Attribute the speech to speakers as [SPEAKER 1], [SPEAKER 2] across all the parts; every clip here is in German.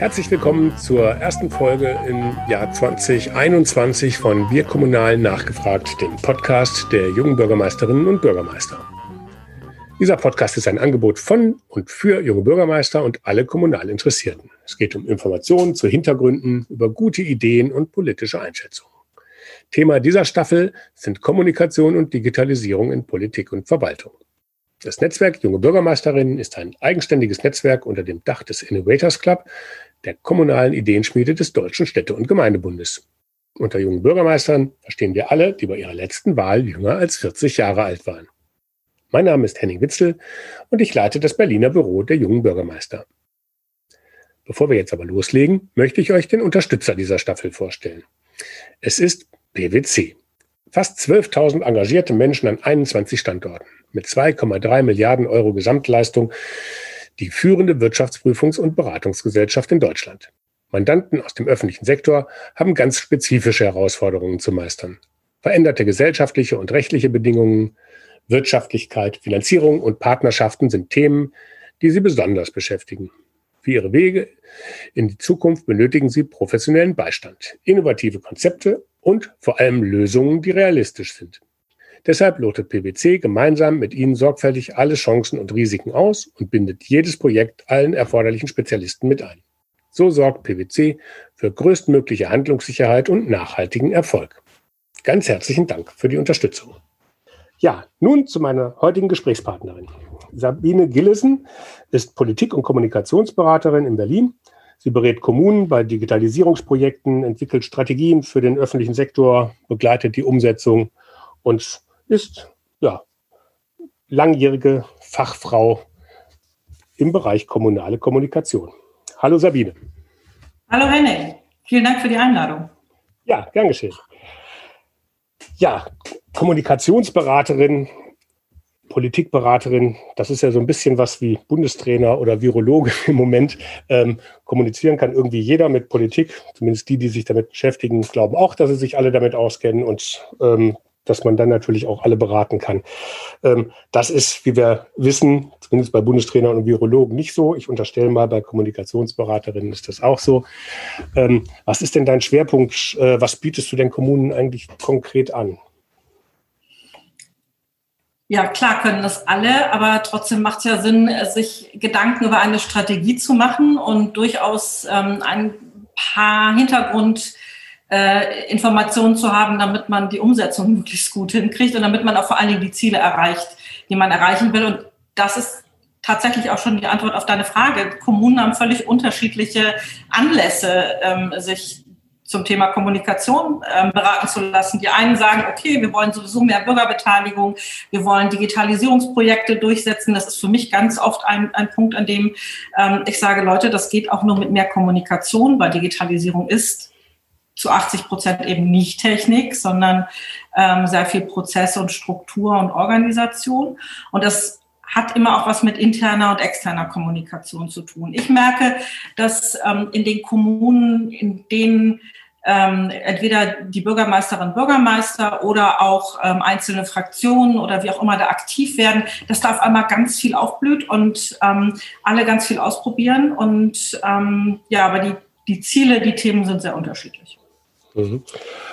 [SPEAKER 1] Herzlich willkommen zur ersten Folge im Jahr 2021 von Wir Kommunal nachgefragt, dem Podcast der jungen Bürgermeisterinnen und Bürgermeister. Dieser Podcast ist ein Angebot von und für junge Bürgermeister und alle kommunal Interessierten. Es geht um Informationen zu Hintergründen, über gute Ideen und politische Einschätzungen. Thema dieser Staffel sind Kommunikation und Digitalisierung in Politik und Verwaltung. Das Netzwerk Junge Bürgermeisterinnen ist ein eigenständiges Netzwerk unter dem Dach des Innovators Club, der kommunalen Ideenschmiede des Deutschen Städte- und Gemeindebundes. Unter jungen Bürgermeistern verstehen wir alle, die bei ihrer letzten Wahl jünger als 40 Jahre alt waren. Mein Name ist Henning Witzel und ich leite das Berliner Büro der jungen Bürgermeister. Bevor wir jetzt aber loslegen, möchte ich euch den Unterstützer dieser Staffel vorstellen. Es ist PwC. Fast 12.000 engagierte Menschen an 21 Standorten mit 2,3 Milliarden Euro Gesamtleistung die führende Wirtschaftsprüfungs- und Beratungsgesellschaft in Deutschland. Mandanten aus dem öffentlichen Sektor haben ganz spezifische Herausforderungen zu meistern. Veränderte gesellschaftliche und rechtliche Bedingungen, Wirtschaftlichkeit, Finanzierung und Partnerschaften sind Themen, die sie besonders beschäftigen. Für ihre Wege in die Zukunft benötigen sie professionellen Beistand, innovative Konzepte und vor allem Lösungen, die realistisch sind. Deshalb lotet PwC gemeinsam mit Ihnen sorgfältig alle Chancen und Risiken aus und bindet jedes Projekt allen erforderlichen Spezialisten mit ein. So sorgt PwC für größtmögliche Handlungssicherheit und nachhaltigen Erfolg. Ganz herzlichen Dank für die Unterstützung. Ja, nun zu meiner heutigen Gesprächspartnerin. Sabine Gillesen ist Politik- und Kommunikationsberaterin in Berlin. Sie berät Kommunen bei Digitalisierungsprojekten, entwickelt Strategien für den öffentlichen Sektor, begleitet die Umsetzung und ist ja, langjährige Fachfrau im Bereich kommunale Kommunikation. Hallo Sabine.
[SPEAKER 2] Hallo Henning, vielen Dank für die Einladung.
[SPEAKER 1] Ja, gern geschehen. Ja, Kommunikationsberaterin, Politikberaterin, das ist ja so ein bisschen was wie Bundestrainer oder Virologe im Moment. Ähm, kommunizieren kann irgendwie jeder mit Politik, zumindest die, die sich damit beschäftigen, glauben auch, dass sie sich alle damit auskennen und ähm, dass man dann natürlich auch alle beraten kann. Ähm, das ist, wie wir wissen, zumindest bei Bundestrainern und Virologen nicht so. Ich unterstelle mal, bei Kommunikationsberaterinnen ist das auch so. Ähm, was ist denn dein Schwerpunkt? Äh, was bietest du den Kommunen eigentlich konkret an?
[SPEAKER 2] Ja, klar können das alle, aber trotzdem macht es ja Sinn, sich Gedanken über eine Strategie zu machen und durchaus ähm, ein paar Hintergrund äh, Informationen zu haben, damit man die Umsetzung möglichst gut hinkriegt und damit man auch vor allen Dingen die Ziele erreicht, die man erreichen will. Und das ist tatsächlich auch schon die Antwort auf deine Frage. Kommunen haben völlig unterschiedliche Anlässe, ähm, sich zum Thema Kommunikation ähm, beraten zu lassen. Die einen sagen, okay, wir wollen sowieso mehr Bürgerbeteiligung, wir wollen Digitalisierungsprojekte durchsetzen. Das ist für mich ganz oft ein, ein Punkt, an dem ähm, ich sage, Leute, das geht auch nur mit mehr Kommunikation, weil Digitalisierung ist zu 80 Prozent eben nicht Technik, sondern ähm, sehr viel Prozesse und Struktur und Organisation. Und das hat immer auch was mit interner und externer Kommunikation zu tun. Ich merke, dass ähm, in den Kommunen, in denen ähm, entweder die Bürgermeisterin, Bürgermeister oder auch ähm, einzelne Fraktionen oder wie auch immer da aktiv werden, dass da auf einmal ganz viel aufblüht und ähm, alle ganz viel ausprobieren. Und ähm, ja, aber die, die Ziele, die Themen sind sehr unterschiedlich.
[SPEAKER 1] Mhm.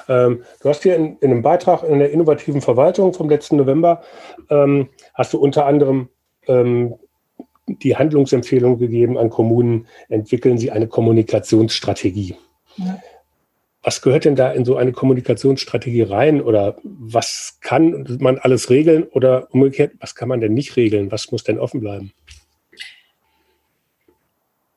[SPEAKER 1] Ähm, du hast hier in, in, einem Beitrag in der innovativen Verwaltung vom letzten November, ähm, hast du unter anderem ähm, die Handlungsempfehlung gegeben an Kommunen, entwickeln sie eine Kommunikationsstrategie. Ja. Was gehört denn da in so eine Kommunikationsstrategie rein oder was kann man alles regeln oder umgekehrt, was kann man denn nicht regeln? Was muss denn offen bleiben?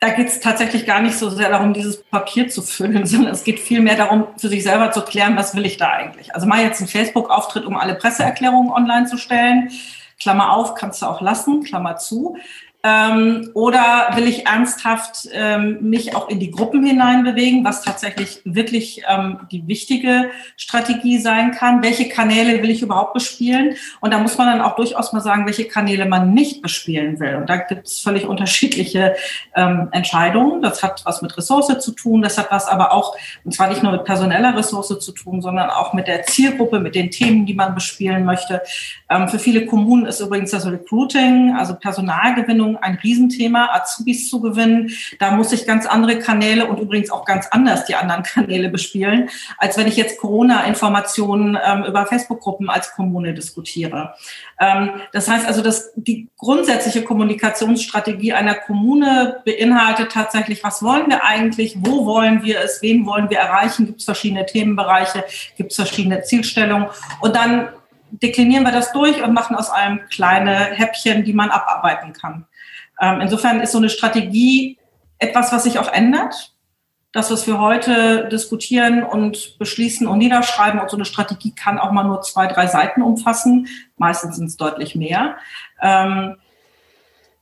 [SPEAKER 2] Da geht es tatsächlich gar nicht so sehr darum, dieses Papier zu füllen, sondern es geht vielmehr darum, für sich selber zu klären, was will ich da eigentlich. Also mal jetzt einen Facebook-Auftritt, um alle Presseerklärungen online zu stellen. Klammer auf, kannst du auch lassen, Klammer zu. Ähm, oder will ich ernsthaft ähm, mich auch in die Gruppen hineinbewegen, was tatsächlich wirklich ähm, die wichtige Strategie sein kann? Welche Kanäle will ich überhaupt bespielen? Und da muss man dann auch durchaus mal sagen, welche Kanäle man nicht bespielen will. Und da gibt es völlig unterschiedliche ähm, Entscheidungen. Das hat was mit Ressource zu tun, das hat was aber auch, und zwar nicht nur mit personeller Ressource zu tun, sondern auch mit der Zielgruppe, mit den Themen, die man bespielen möchte. Ähm, für viele Kommunen ist übrigens das Recruiting, also Personalgewinnung, Bildung ein Riesenthema, Azubis zu gewinnen. Da muss ich ganz andere Kanäle und übrigens auch ganz anders die anderen Kanäle bespielen, als wenn ich jetzt Corona-Informationen ähm, über Facebook-Gruppen als Kommune diskutiere. Ähm, das heißt also, dass die grundsätzliche Kommunikationsstrategie einer Kommune beinhaltet tatsächlich, was wollen wir eigentlich, wo wollen wir es, wen wollen wir erreichen, gibt es verschiedene Themenbereiche, gibt es verschiedene Zielstellungen und dann deklinieren wir das durch und machen aus einem kleine Häppchen, die man abarbeiten kann. Ähm, insofern ist so eine Strategie etwas, was sich auch ändert. Das, was wir heute diskutieren und beschließen und niederschreiben, und so eine Strategie kann auch mal nur zwei, drei Seiten umfassen. Meistens sind es deutlich mehr. Ähm,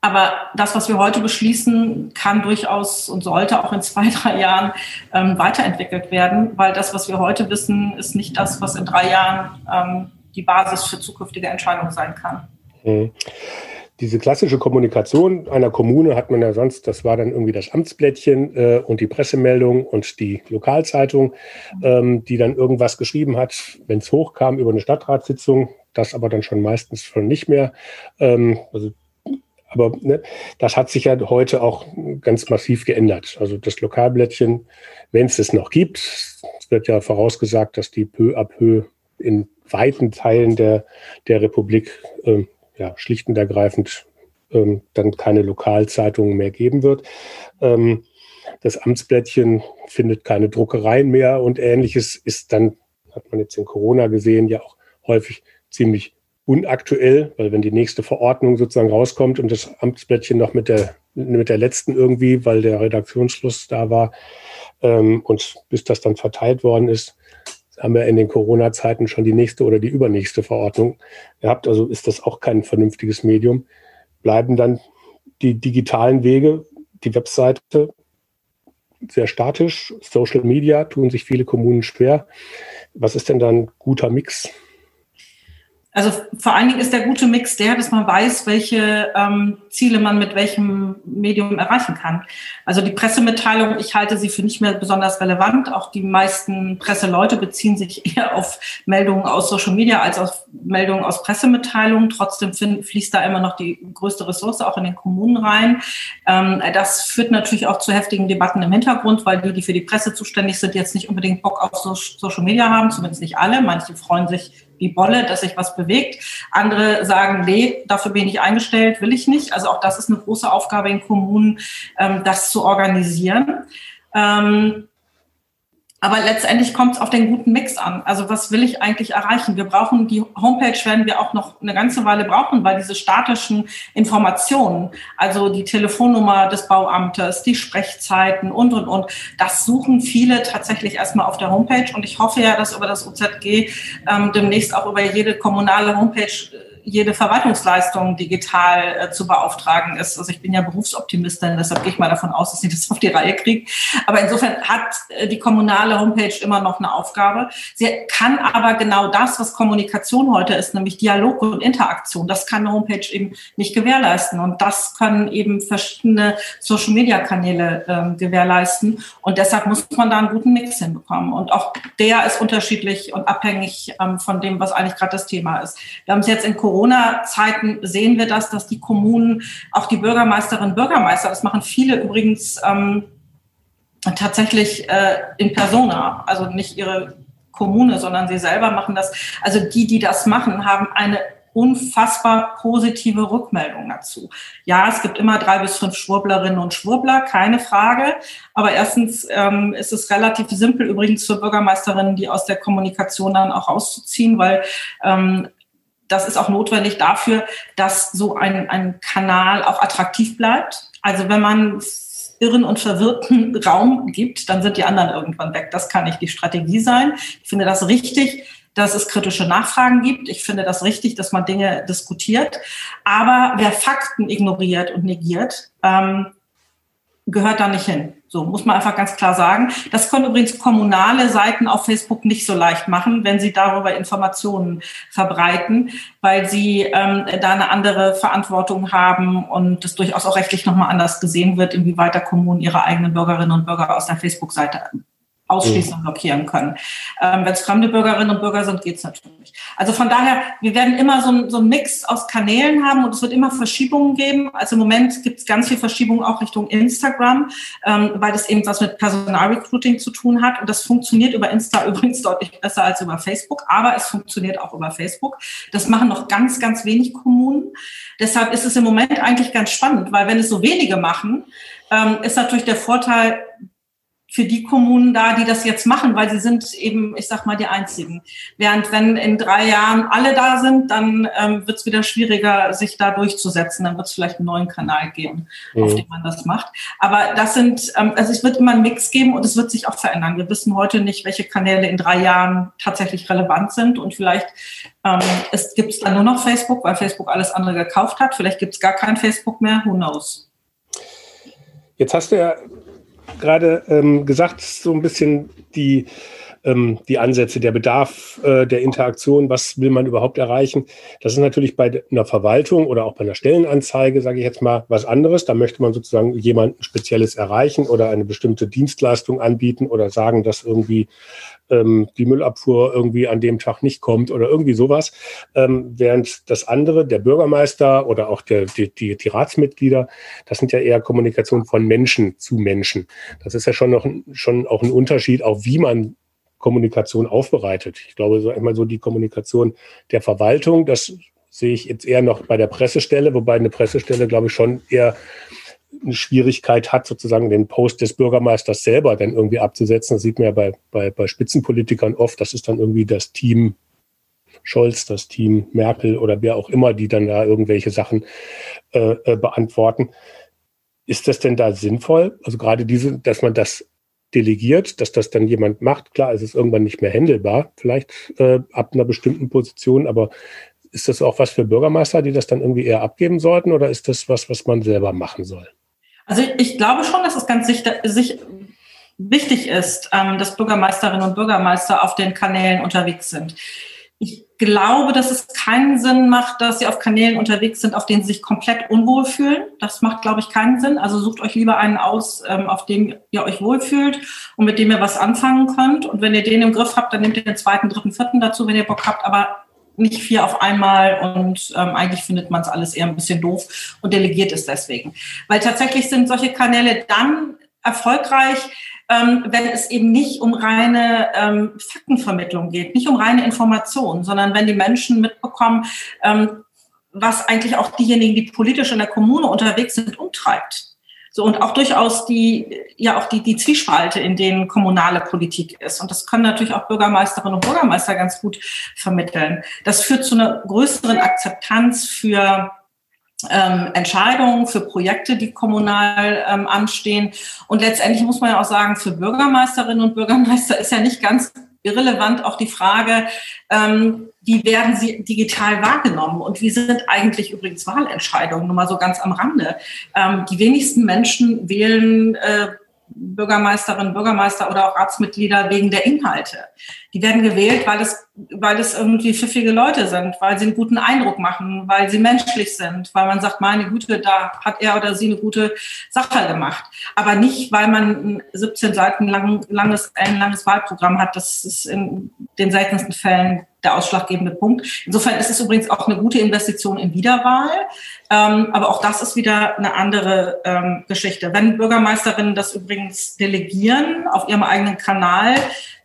[SPEAKER 2] aber das, was wir heute beschließen, kann durchaus und sollte auch in zwei, drei Jahren ähm, weiterentwickelt werden, weil das, was wir heute wissen, ist nicht das, was in drei Jahren ähm, die Basis für zukünftige Entscheidungen sein kann.
[SPEAKER 1] Hm. Diese klassische Kommunikation einer Kommune hat man ja sonst, das war dann irgendwie das Amtsblättchen äh, und die Pressemeldung und die Lokalzeitung, ähm, die dann irgendwas geschrieben hat, wenn es hochkam über eine Stadtratssitzung, das aber dann schon meistens schon nicht mehr. Ähm, also aber ne, das hat sich ja heute auch ganz massiv geändert. Also das Lokalblättchen, wenn es es noch gibt, es wird ja vorausgesagt, dass die peu à peu in weiten Teilen der, der Republik äh, ja, schlicht und ergreifend ähm, dann keine Lokalzeitungen mehr geben wird. Ähm, das Amtsblättchen findet keine Druckereien mehr und ähnliches ist dann, hat man jetzt in Corona gesehen, ja auch häufig ziemlich unaktuell, weil wenn die nächste Verordnung sozusagen rauskommt und das Amtsblättchen noch mit der, mit der letzten irgendwie, weil der Redaktionsschluss da war, ähm, und bis das dann verteilt worden ist, haben wir in den Corona-Zeiten schon die nächste oder die übernächste Verordnung gehabt. Also ist das auch kein vernünftiges Medium. Bleiben dann die digitalen Wege, die Webseite sehr statisch. Social Media tun sich viele Kommunen schwer. Was ist denn dann guter Mix?
[SPEAKER 2] Also vor allen Dingen ist der gute Mix der, dass man weiß, welche ähm, Ziele man mit welchem Medium erreichen kann. Also die Pressemitteilung, ich halte sie für nicht mehr besonders relevant. Auch die meisten Presseleute beziehen sich eher auf Meldungen aus Social Media als auf Meldungen aus Pressemitteilungen. Trotzdem fließt da immer noch die größte Ressource auch in den Kommunen rein. Ähm, das führt natürlich auch zu heftigen Debatten im Hintergrund, weil die, die für die Presse zuständig sind, jetzt nicht unbedingt Bock auf Social Media haben, zumindest nicht alle. Manche freuen sich wie Bolle, dass sich was bewegt. Andere sagen, nee, dafür bin ich eingestellt, will ich nicht. Also auch das ist eine große Aufgabe in Kommunen, ähm, das zu organisieren. Ähm, aber letztendlich kommt es auf den guten Mix an. Also was will ich eigentlich erreichen? Wir brauchen die Homepage, werden wir auch noch eine ganze Weile brauchen, weil diese statischen Informationen, also die Telefonnummer des Bauamtes, die Sprechzeiten und, und, und, das suchen viele tatsächlich erstmal auf der Homepage. Und ich hoffe ja, dass über das OZG ähm, demnächst auch über jede kommunale Homepage jede Verwaltungsleistung digital äh, zu beauftragen ist. Also ich bin ja Berufsoptimistin, deshalb gehe ich mal davon aus, dass sie das auf die Reihe kriegt. Aber insofern hat äh, die kommunale Homepage immer noch eine Aufgabe. Sie kann aber genau das, was Kommunikation heute ist, nämlich Dialog und Interaktion, das kann eine Homepage eben nicht gewährleisten. Und das können eben verschiedene Social-Media-Kanäle äh, gewährleisten. Und deshalb muss man da einen guten Mix hinbekommen. Und auch der ist unterschiedlich und abhängig ähm, von dem, was eigentlich gerade das Thema ist. Wir haben es jetzt in Corona-Zeiten sehen wir das, dass die Kommunen, auch die Bürgermeisterinnen und Bürgermeister, das machen viele übrigens ähm, tatsächlich äh, in Persona, also nicht ihre Kommune, sondern sie selber machen das. Also die, die das machen, haben eine unfassbar positive Rückmeldung dazu. Ja, es gibt immer drei bis fünf Schwurblerinnen und Schwurbler, keine Frage. Aber erstens ähm, ist es relativ simpel übrigens für Bürgermeisterinnen, die aus der Kommunikation dann auch auszuziehen, weil ähm, das ist auch notwendig dafür, dass so ein, ein Kanal auch attraktiv bleibt. Also wenn man irren und verwirrten Raum gibt, dann sind die anderen irgendwann weg. Das kann nicht die Strategie sein. Ich finde das richtig, dass es kritische Nachfragen gibt. Ich finde das richtig, dass man Dinge diskutiert. Aber wer Fakten ignoriert und negiert, ähm, gehört da nicht hin. So muss man einfach ganz klar sagen. Das können übrigens kommunale Seiten auf Facebook nicht so leicht machen, wenn sie darüber Informationen verbreiten, weil sie ähm, da eine andere Verantwortung haben und das durchaus auch rechtlich nochmal anders gesehen wird, inwieweit der Kommunen ihre eigenen Bürgerinnen und Bürger aus der Facebook-Seite ausschließen und blockieren können. Ähm, Wenn es fremde Bürgerinnen und Bürger sind, geht's natürlich. Also von daher, wir werden immer so, ein, so einen Mix aus Kanälen haben und es wird immer Verschiebungen geben. Also im Moment gibt es ganz viel Verschiebungen auch Richtung Instagram, ähm, weil das eben was mit Personalrecruiting zu tun hat. Und das funktioniert über Insta übrigens deutlich besser als über Facebook, aber es funktioniert auch über Facebook. Das machen noch ganz, ganz wenig Kommunen. Deshalb ist es im Moment eigentlich ganz spannend, weil wenn es so wenige machen, ähm, ist natürlich der Vorteil, für die Kommunen da, die das jetzt machen, weil sie sind eben, ich sag mal, die einzigen. Während wenn in drei Jahren alle da sind, dann ähm, wird es wieder schwieriger, sich da durchzusetzen. Dann wird es vielleicht einen neuen Kanal geben, mhm. auf dem man das macht. Aber das sind, ähm, also es wird immer einen Mix geben und es wird sich auch verändern. Wir wissen heute nicht, welche Kanäle in drei Jahren tatsächlich relevant sind und vielleicht ähm, es gibt es dann nur noch Facebook, weil Facebook alles andere gekauft hat. Vielleicht gibt es gar kein Facebook mehr. Who knows?
[SPEAKER 1] Jetzt hast du ja gerade ähm, gesagt, so ein bisschen die, ähm, die Ansätze, der Bedarf äh, der Interaktion, was will man überhaupt erreichen. Das ist natürlich bei einer Verwaltung oder auch bei einer Stellenanzeige, sage ich jetzt mal, was anderes. Da möchte man sozusagen jemanden Spezielles erreichen oder eine bestimmte Dienstleistung anbieten oder sagen, dass irgendwie ähm, die Müllabfuhr irgendwie an dem Tag nicht kommt oder irgendwie sowas. Ähm, während das andere, der Bürgermeister oder auch der, die, die, die Ratsmitglieder, das sind ja eher Kommunikation von Menschen zu Menschen. Das ist ja schon noch schon auch ein Unterschied, auch wie man Kommunikation aufbereitet. Ich glaube, so einmal so die Kommunikation der Verwaltung, das sehe ich jetzt eher noch bei der Pressestelle, wobei eine Pressestelle, glaube ich, schon eher eine Schwierigkeit hat, sozusagen den Post des Bürgermeisters selber dann irgendwie abzusetzen. Das sieht man ja bei, bei, bei Spitzenpolitikern oft. Das ist dann irgendwie das Team Scholz, das Team Merkel oder wer auch immer, die dann da irgendwelche Sachen äh, äh, beantworten. Ist das denn da sinnvoll? Also gerade diese, dass man das delegiert, dass das dann jemand macht. Klar, es ist irgendwann nicht mehr händelbar, vielleicht äh, ab einer bestimmten Position, aber ist das auch was für Bürgermeister, die das dann irgendwie eher abgeben sollten oder ist das was, was man selber machen soll?
[SPEAKER 2] Also ich glaube schon, dass es ganz sicher, sich, wichtig ist, ähm, dass Bürgermeisterinnen und Bürgermeister auf den Kanälen unterwegs sind. Glaube, dass es keinen Sinn macht, dass sie auf Kanälen unterwegs sind, auf denen sie sich komplett unwohl fühlen. Das macht, glaube ich, keinen Sinn. Also sucht euch lieber einen aus, ähm, auf dem ihr euch wohlfühlt und mit dem ihr was anfangen könnt. Und wenn ihr den im Griff habt, dann nehmt ihr den zweiten, dritten, vierten dazu, wenn ihr Bock habt. Aber nicht vier auf einmal und ähm, eigentlich findet man es alles eher ein bisschen doof und delegiert es deswegen. Weil tatsächlich sind solche Kanäle dann erfolgreich, ähm, wenn es eben nicht um reine ähm, Faktenvermittlung geht, nicht um reine Information, sondern wenn die Menschen mitbekommen, ähm, was eigentlich auch diejenigen, die politisch in der Kommune unterwegs sind, umtreibt. So, und auch durchaus die, ja, auch die, die Zwiespalte, in denen kommunale Politik ist. Und das können natürlich auch Bürgermeisterinnen und Bürgermeister ganz gut vermitteln. Das führt zu einer größeren Akzeptanz für ähm, Entscheidungen, für Projekte, die kommunal ähm, anstehen. Und letztendlich muss man ja auch sagen, für Bürgermeisterinnen und Bürgermeister ist ja nicht ganz irrelevant auch die Frage, ähm, wie werden sie digital wahrgenommen und wie sind eigentlich übrigens Wahlentscheidungen, nur mal so ganz am Rande. Ähm, die wenigsten Menschen wählen äh, Bürgermeisterinnen, Bürgermeister oder auch Ratsmitglieder wegen der Inhalte. Die werden gewählt, weil es, weil es irgendwie pfiffige Leute sind, weil sie einen guten Eindruck machen, weil sie menschlich sind, weil man sagt, meine Güte, da hat er oder sie eine gute Sache gemacht. Aber nicht, weil man ein 17 Seiten lang, langes, ein langes Wahlprogramm hat. Das ist in den seltensten Fällen der ausschlaggebende Punkt. Insofern ist es übrigens auch eine gute Investition in Wiederwahl. Ähm, aber auch das ist wieder eine andere ähm, Geschichte. Wenn Bürgermeisterinnen das übrigens delegieren auf ihrem eigenen Kanal,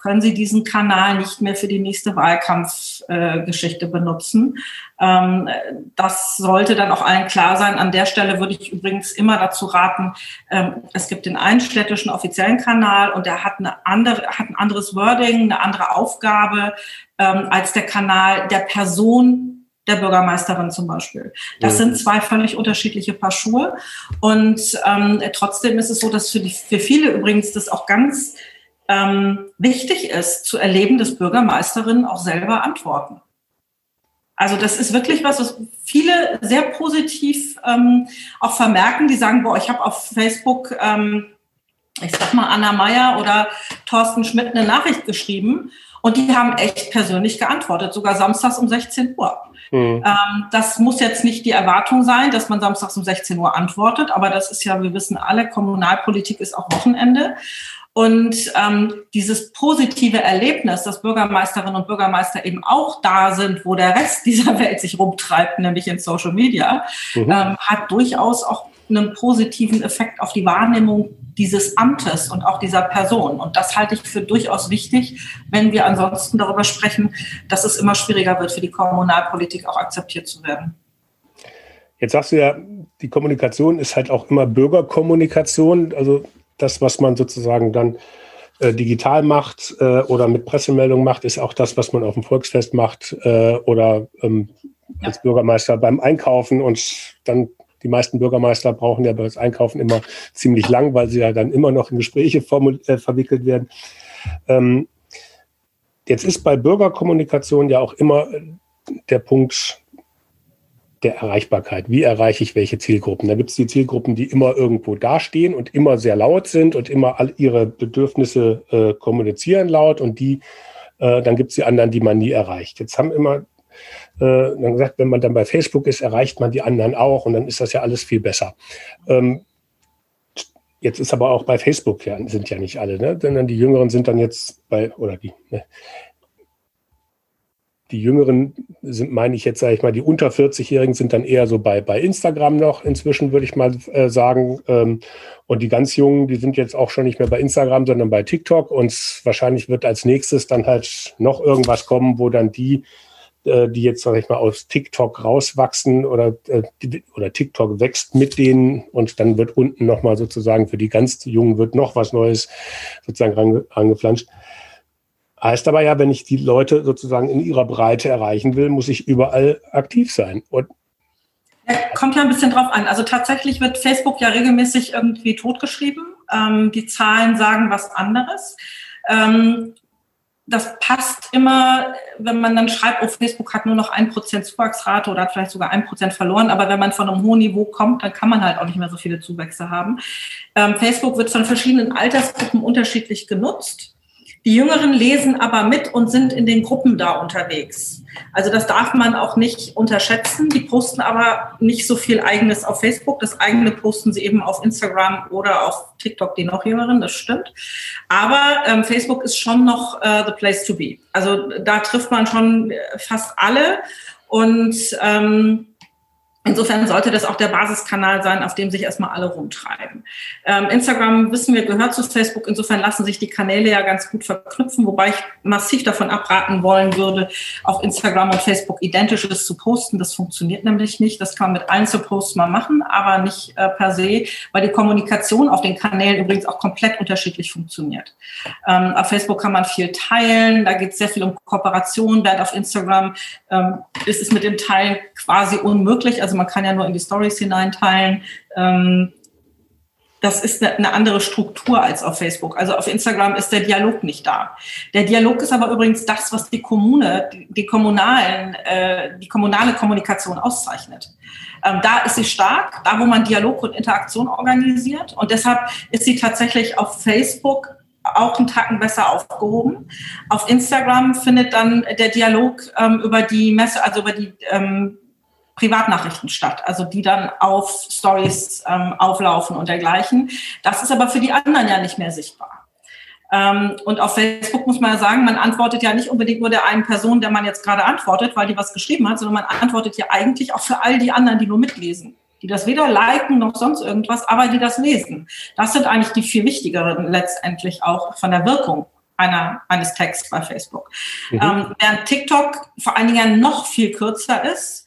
[SPEAKER 2] können sie diesen Kanal nicht mehr für die nächste Wahlkampfgeschichte äh, benutzen. Ähm, das sollte dann auch allen klar sein. An der Stelle würde ich übrigens immer dazu raten, ähm, es gibt den einen städtischen offiziellen Kanal und der hat, eine andere, hat ein anderes Wording, eine andere Aufgabe ähm, als der Kanal der Person der Bürgermeisterin zum Beispiel. Das sind zwei völlig unterschiedliche Paar Schuhe. Und ähm, trotzdem ist es so, dass für, die, für viele übrigens das auch ganz ähm, wichtig ist, zu erleben, dass Bürgermeisterinnen auch selber antworten. Also das ist wirklich was, was viele sehr positiv ähm, auch vermerken. Die sagen, boah, ich habe auf Facebook, ähm, ich sag mal, Anna Meyer oder Thorsten Schmidt eine Nachricht geschrieben und die haben echt persönlich geantwortet, sogar samstags um 16 Uhr. Mhm. Ähm, das muss jetzt nicht die Erwartung sein, dass man samstags um 16 Uhr antwortet, aber das ist ja, wir wissen alle, Kommunalpolitik ist auch Wochenende. Und ähm, dieses positive Erlebnis, dass Bürgermeisterinnen und Bürgermeister eben auch da sind, wo der Rest dieser Welt sich rumtreibt, nämlich in Social Media, mhm. ähm, hat durchaus auch einen positiven Effekt auf die Wahrnehmung dieses Amtes und auch dieser Person. Und das halte ich für durchaus wichtig, wenn wir ansonsten darüber sprechen, dass es immer schwieriger wird, für die Kommunalpolitik auch akzeptiert zu werden.
[SPEAKER 1] Jetzt sagst du ja, die Kommunikation ist halt auch immer Bürgerkommunikation. Also das, was man sozusagen dann äh, digital macht äh, oder mit Pressemeldungen macht, ist auch das, was man auf dem Volksfest macht äh, oder ähm, ja. als Bürgermeister beim Einkaufen und dann die meisten Bürgermeister brauchen ja bei das Einkaufen immer ziemlich lang, weil sie ja dann immer noch in Gespräche äh, verwickelt werden. Ähm, jetzt ist bei Bürgerkommunikation ja auch immer der Punkt, der Erreichbarkeit. Wie erreiche ich welche Zielgruppen? Da gibt es die Zielgruppen, die immer irgendwo dastehen und immer sehr laut sind und immer all ihre Bedürfnisse äh, kommunizieren laut und die, äh, dann gibt es die anderen, die man nie erreicht. Jetzt haben immer äh, dann gesagt, wenn man dann bei Facebook ist, erreicht man die anderen auch und dann ist das ja alles viel besser. Ähm, Jetzt ist aber auch bei Facebook ja, sind ja nicht alle, ne? Denn die Jüngeren sind dann jetzt bei, oder die, ne? Die Jüngeren sind, meine ich jetzt, sage ich mal, die unter 40-Jährigen sind dann eher so bei, bei Instagram noch inzwischen, würde ich mal äh, sagen. Ähm, und die ganz Jungen, die sind jetzt auch schon nicht mehr bei Instagram, sondern bei TikTok. Und wahrscheinlich wird als nächstes dann halt noch irgendwas kommen, wo dann die, äh, die jetzt, sage ich mal, aus TikTok rauswachsen oder, äh, die, oder TikTok wächst mit denen und dann wird unten nochmal sozusagen für die ganz Jungen wird noch was Neues sozusagen angeflanscht. Heißt aber ja, wenn ich die Leute sozusagen in ihrer Breite erreichen will, muss ich überall aktiv sein. Und
[SPEAKER 2] ja, kommt ja ein bisschen drauf an. Also tatsächlich wird Facebook ja regelmäßig irgendwie totgeschrieben. Ähm, die Zahlen sagen was anderes. Ähm, das passt immer, wenn man dann schreibt, oh, Facebook hat nur noch ein Prozent Zuwachsrate oder hat vielleicht sogar ein Prozent verloren. Aber wenn man von einem hohen Niveau kommt, dann kann man halt auch nicht mehr so viele Zuwächse haben. Ähm, Facebook wird von verschiedenen Altersgruppen unterschiedlich genutzt. Die Jüngeren lesen aber mit und sind in den Gruppen da unterwegs. Also das darf man auch nicht unterschätzen. Die posten aber nicht so viel eigenes auf Facebook. Das eigene posten sie eben auf Instagram oder auf TikTok, die noch Jüngeren, das stimmt. Aber ähm, Facebook ist schon noch äh, the place to be. Also da trifft man schon fast alle. Und ähm, Insofern sollte das auch der Basiskanal sein, auf dem sich erstmal alle rumtreiben. Ähm, Instagram, wissen wir, gehört zu Facebook. Insofern lassen sich die Kanäle ja ganz gut verknüpfen, wobei ich massiv davon abraten wollen würde, auf Instagram und Facebook Identisches zu posten. Das funktioniert nämlich nicht. Das kann man mit Einzelposts mal machen, aber nicht äh, per se, weil die Kommunikation auf den Kanälen übrigens auch komplett unterschiedlich funktioniert. Ähm, auf Facebook kann man viel teilen, da geht es sehr viel um Kooperation, während auf Instagram ähm, ist es mit dem Teilen quasi unmöglich. Also also man kann ja nur in die Stories hineinteilen. Ähm, das ist eine, andere Struktur als auf Facebook. Also auf Instagram ist der Dialog nicht da. Der Dialog ist aber übrigens das, was die Kommune, die kommunalen, äh, die kommunale Kommunikation auszeichnet. Ähm, da ist sie stark, da wo man Dialog und Interaktion organisiert. Und deshalb ist sie tatsächlich auf Facebook auch einen Tacken besser aufgehoben. Auf Instagram findet dann der Dialog ähm, über die Messe, also über die ähm, Privatnachrichten statt, also die dann auf Stories ähm, auflaufen und dergleichen. Das ist aber für die anderen ja nicht mehr sichtbar. Ähm, und auf Facebook muss man ja sagen, man antwortet ja nicht unbedingt nur der einen Person, der man jetzt gerade antwortet, weil die was geschrieben hat, sondern man antwortet ja eigentlich auch für all die anderen, die nur mitlesen die das weder liken noch sonst irgendwas, aber die das lesen. Das sind eigentlich die viel wichtigeren letztendlich auch von der Wirkung einer, eines Texts bei Facebook. Mhm. Ähm, während TikTok vor allen Dingen noch viel kürzer ist,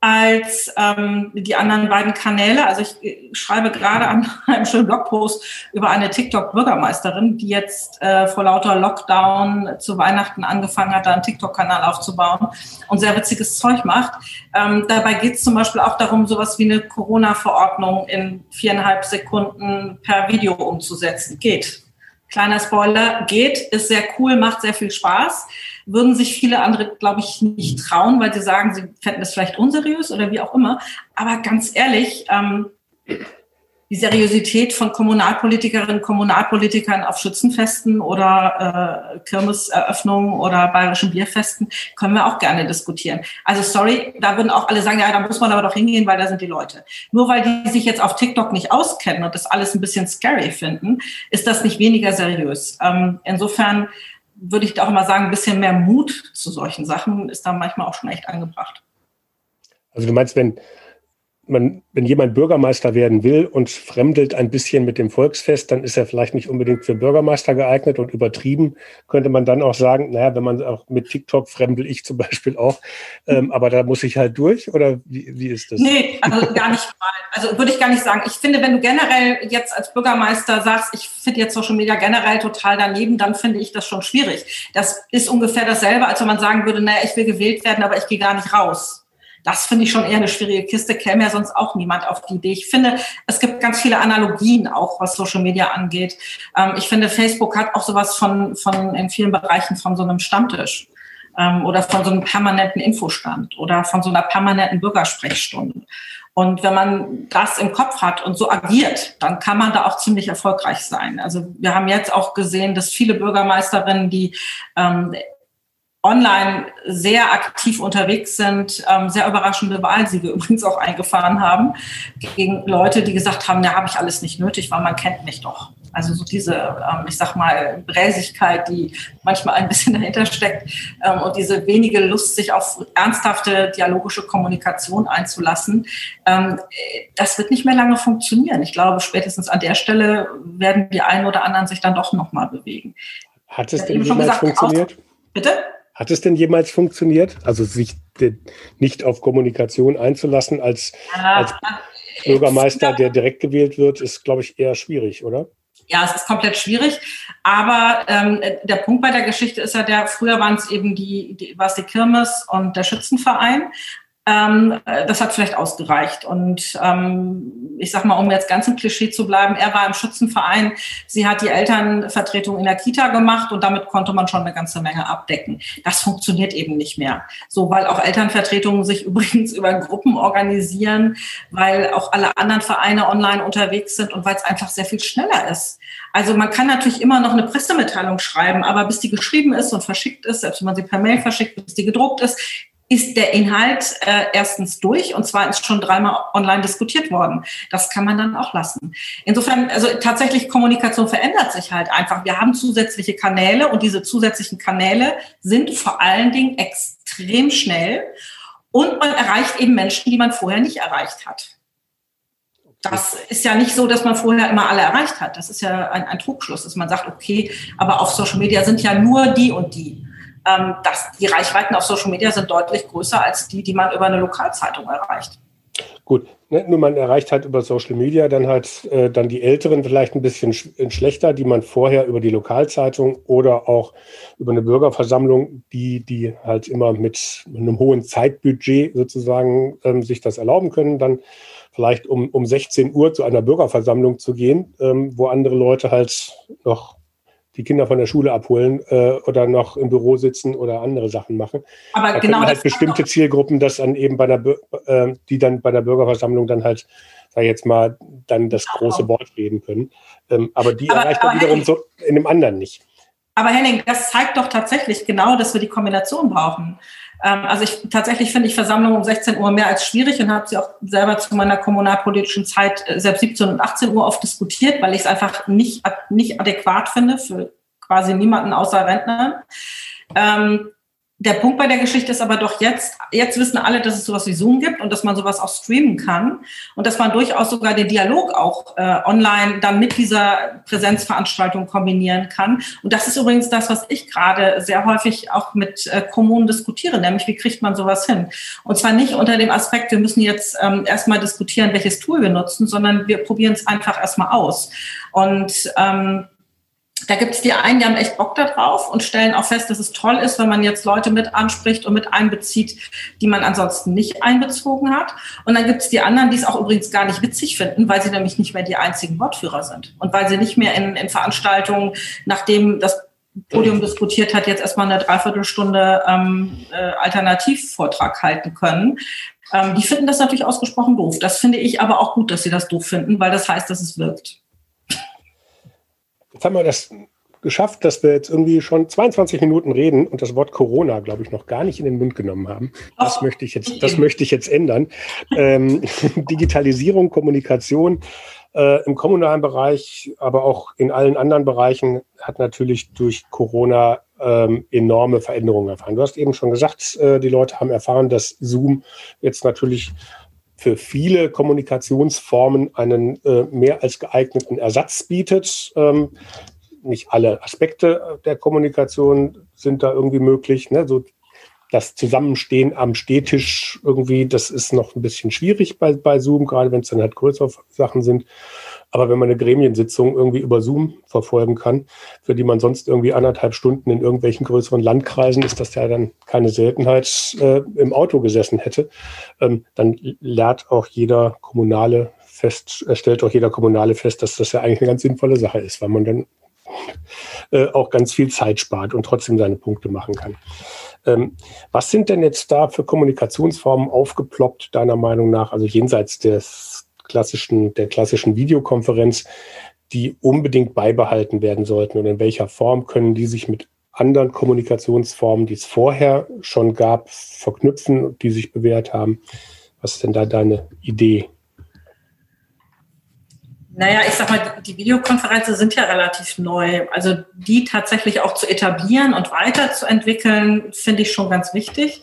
[SPEAKER 2] als ähm, die anderen beiden Kanäle. Also ich schreibe gerade an einem schönen Blogpost über eine TikTok-Bürgermeisterin, die jetzt äh, vor lauter Lockdown zu Weihnachten angefangen hat, da einen TikTok-Kanal aufzubauen und sehr witziges Zeug macht. Ähm, dabei geht es zum Beispiel auch darum, sowas wie eine Corona-Verordnung in viereinhalb Sekunden per Video umzusetzen. Geht. Kleiner Spoiler, geht, ist sehr cool, macht sehr viel Spaß würden sich viele andere, glaube ich, nicht trauen, weil sie sagen, sie fänden es vielleicht unseriös oder wie auch immer. Aber ganz ehrlich, ähm, die Seriosität von Kommunalpolitikerinnen und Kommunalpolitikern auf Schützenfesten oder äh, Kirmeseröffnungen oder bayerischen Bierfesten können wir auch gerne diskutieren. Also sorry, da würden auch alle sagen, ja, da muss man aber doch hingehen, weil da sind die Leute. Nur weil die sich jetzt auf TikTok nicht auskennen und das alles ein bisschen scary finden, ist das nicht weniger seriös. Ähm, insofern würde ich auch mal sagen, ein bisschen mehr Mut zu solchen Sachen ist da manchmal auch schon echt angebracht.
[SPEAKER 1] Also du meinst, wenn man, wenn jemand Bürgermeister werden will und fremdelt ein bisschen mit dem Volksfest, dann ist er vielleicht nicht unbedingt für Bürgermeister geeignet und übertrieben könnte man dann auch sagen, naja, wenn man auch mit TikTok fremdel ich zum Beispiel auch, ähm, aber da muss ich halt durch oder wie, wie ist das?
[SPEAKER 2] Nee, also gar nicht mal. Also würde ich gar nicht sagen. Ich finde, wenn du generell jetzt als Bürgermeister sagst, ich finde jetzt Social Media generell total daneben, dann finde ich das schon schwierig. Das ist ungefähr dasselbe, als wenn man sagen würde, naja, ich will gewählt werden, aber ich gehe gar nicht raus. Das finde ich schon eher eine schwierige Kiste, käme ja sonst auch niemand auf die Idee. Ich finde, es gibt ganz viele Analogien auch, was Social Media angeht. Ähm, ich finde, Facebook hat auch sowas von, von in vielen Bereichen von so einem Stammtisch ähm, oder von so einem permanenten Infostand oder von so einer permanenten Bürgersprechstunde. Und wenn man das im Kopf hat und so agiert, dann kann man da auch ziemlich erfolgreich sein. Also wir haben jetzt auch gesehen, dass viele Bürgermeisterinnen, die ähm, online sehr aktiv unterwegs sind, ähm, sehr überraschende Wahlsiege übrigens auch eingefahren haben, gegen Leute, die gesagt haben, ja, habe ich alles nicht nötig, weil man kennt mich doch. Also so diese, ähm, ich sag mal, Bräsigkeit, die manchmal ein bisschen dahinter steckt ähm, und diese wenige Lust, sich auf ernsthafte dialogische Kommunikation einzulassen, ähm, das wird nicht mehr lange funktionieren. Ich glaube, spätestens an der Stelle werden die einen oder anderen sich dann doch nochmal bewegen.
[SPEAKER 1] Hat es denn jemals funktioniert?
[SPEAKER 2] Bitte?
[SPEAKER 1] Hat es denn jemals funktioniert? Also sich nicht auf Kommunikation einzulassen als, als Bürgermeister, der direkt gewählt wird, ist, glaube ich, eher schwierig, oder?
[SPEAKER 2] Ja, es ist komplett schwierig. Aber ähm, der Punkt bei der Geschichte ist ja der, früher waren es eben die, die, war es die Kirmes und der Schützenverein. Ähm, das hat vielleicht ausgereicht. Und ähm, ich sag mal, um jetzt ganz im Klischee zu bleiben, er war im Schützenverein, sie hat die Elternvertretung in der Kita gemacht und damit konnte man schon eine ganze Menge abdecken. Das funktioniert eben nicht mehr. So, weil auch Elternvertretungen sich übrigens über Gruppen organisieren, weil auch alle anderen Vereine online unterwegs sind und weil es einfach sehr viel schneller ist. Also man kann natürlich immer noch eine Pressemitteilung schreiben, aber bis die geschrieben ist und verschickt ist, selbst wenn man sie per Mail verschickt, bis die gedruckt ist, ist der Inhalt äh, erstens durch und zweitens schon dreimal online diskutiert worden. Das kann man dann auch lassen. Insofern, also tatsächlich Kommunikation verändert sich halt einfach. Wir haben zusätzliche Kanäle und diese zusätzlichen Kanäle sind vor allen Dingen extrem schnell und man erreicht eben Menschen, die man vorher nicht erreicht hat. Das ist ja nicht so, dass man vorher immer alle erreicht hat. Das ist ja ein, ein Trugschluss, dass man sagt, okay, aber auf Social Media sind ja nur die und die ähm, dass die Reichweiten auf Social Media sind deutlich größer als die, die man über eine Lokalzeitung erreicht.
[SPEAKER 1] Gut, ne, nur man erreicht halt über Social Media dann halt äh, dann die Älteren vielleicht ein bisschen sch äh, schlechter, die man vorher über die Lokalzeitung oder auch über eine Bürgerversammlung, die die halt immer mit einem hohen Zeitbudget sozusagen ähm, sich das erlauben können, dann vielleicht um, um 16 Uhr zu einer Bürgerversammlung zu gehen, ähm, wo andere Leute halt noch die Kinder von der Schule abholen äh, oder noch im Büro sitzen oder andere Sachen machen.
[SPEAKER 2] Aber da genau
[SPEAKER 1] halt bestimmte Zielgruppen, das dann eben bei der, äh, die dann bei der Bürgerversammlung dann halt, sag ich jetzt mal, dann das große Wort reden können. Ähm, aber die aber, erreicht man wiederum so in dem anderen nicht.
[SPEAKER 2] Aber Henning, das zeigt doch tatsächlich genau, dass wir die Kombination brauchen. Ähm, also ich tatsächlich finde ich Versammlungen um 16 Uhr mehr als schwierig und habe sie auch selber zu meiner kommunalpolitischen Zeit äh, selbst 17 und 18 Uhr oft diskutiert, weil ich es einfach nicht, nicht adäquat finde für quasi niemanden außer Rentner. Ähm, der Punkt bei der Geschichte ist aber doch jetzt, jetzt wissen alle, dass es sowas wie Zoom gibt und dass man sowas auch streamen kann und dass man durchaus sogar den Dialog auch äh, online dann mit dieser Präsenzveranstaltung kombinieren kann. Und das ist übrigens das, was ich gerade sehr häufig auch mit äh, Kommunen diskutiere, nämlich wie kriegt man sowas hin? Und zwar nicht unter dem Aspekt, wir müssen jetzt ähm, erstmal diskutieren, welches Tool wir nutzen, sondern wir probieren es einfach erstmal aus. Und ähm, da gibt es die einen, die haben echt Bock darauf und stellen auch fest, dass es toll ist, wenn man jetzt Leute mit anspricht und mit einbezieht, die man ansonsten nicht einbezogen hat. Und dann gibt es die anderen, die es auch übrigens gar nicht witzig finden, weil sie nämlich nicht mehr die einzigen Wortführer sind und weil sie nicht mehr in, in Veranstaltungen, nachdem das Podium diskutiert hat, jetzt erstmal eine Dreiviertelstunde ähm, äh, Alternativvortrag halten können. Ähm, die finden das natürlich ausgesprochen doof. Das finde ich aber auch gut, dass sie das doof finden, weil das heißt, dass es wirkt.
[SPEAKER 1] Jetzt haben wir das geschafft, dass wir jetzt irgendwie schon 22 Minuten reden und das Wort Corona, glaube ich, noch gar nicht in den Mund genommen haben. Das, möchte, ich jetzt, das möchte ich jetzt ändern. Ähm, Digitalisierung, Kommunikation äh, im kommunalen Bereich, aber auch in allen anderen Bereichen hat natürlich durch Corona ähm, enorme Veränderungen erfahren. Du hast eben schon gesagt, äh, die Leute haben erfahren, dass Zoom jetzt natürlich für viele Kommunikationsformen einen äh, mehr als geeigneten Ersatz bietet. Ähm, nicht alle Aspekte der Kommunikation sind da irgendwie möglich. Ne? So das Zusammenstehen am Stehtisch irgendwie, das ist noch ein bisschen schwierig bei, bei Zoom, gerade wenn es dann halt größere Sachen sind. Aber wenn man eine Gremiensitzung irgendwie über Zoom verfolgen kann, für die man sonst irgendwie anderthalb Stunden in irgendwelchen größeren Landkreisen, ist das ja dann keine Seltenheit, äh, im Auto gesessen hätte, ähm, dann lernt auch jeder Kommunale fest, stellt auch jeder Kommunale fest, dass das ja eigentlich eine ganz sinnvolle Sache ist, weil man dann äh, auch ganz viel Zeit spart und trotzdem seine Punkte machen kann. Ähm, was sind denn jetzt da für Kommunikationsformen aufgeploppt, deiner Meinung nach, also jenseits des klassischen, der klassischen Videokonferenz, die unbedingt beibehalten werden sollten? Und in welcher Form können die sich mit anderen Kommunikationsformen, die es vorher schon gab, verknüpfen, die sich bewährt haben? Was ist denn da deine Idee?
[SPEAKER 2] Naja, ich sag mal, die Videokonferenzen sind ja relativ neu. Also die tatsächlich auch zu etablieren und weiterzuentwickeln, finde ich schon ganz wichtig.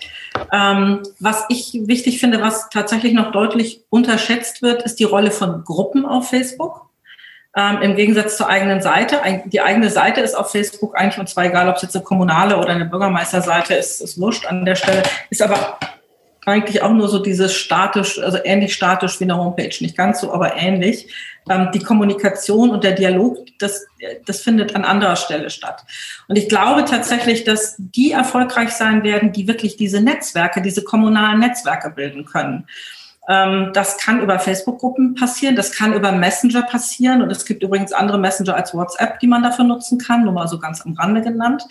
[SPEAKER 2] Ähm, was ich wichtig finde, was tatsächlich noch deutlich unterschätzt wird, ist die Rolle von Gruppen auf Facebook. Ähm, Im Gegensatz zur eigenen Seite. Die eigene Seite ist auf Facebook eigentlich, und zwar egal, ob es jetzt eine kommunale oder eine Bürgermeisterseite ist, ist wurscht an der Stelle, ist aber eigentlich auch nur so dieses statisch, also ähnlich statisch wie eine Homepage, nicht ganz so, aber ähnlich. Ähm, die Kommunikation und der Dialog, das, das findet an anderer Stelle statt. Und ich glaube tatsächlich, dass die erfolgreich sein werden, die wirklich diese Netzwerke, diese kommunalen Netzwerke bilden können. Ähm, das kann über Facebook-Gruppen passieren, das kann über Messenger passieren und es gibt übrigens andere Messenger als WhatsApp, die man dafür nutzen kann, nur mal so ganz am Rande genannt.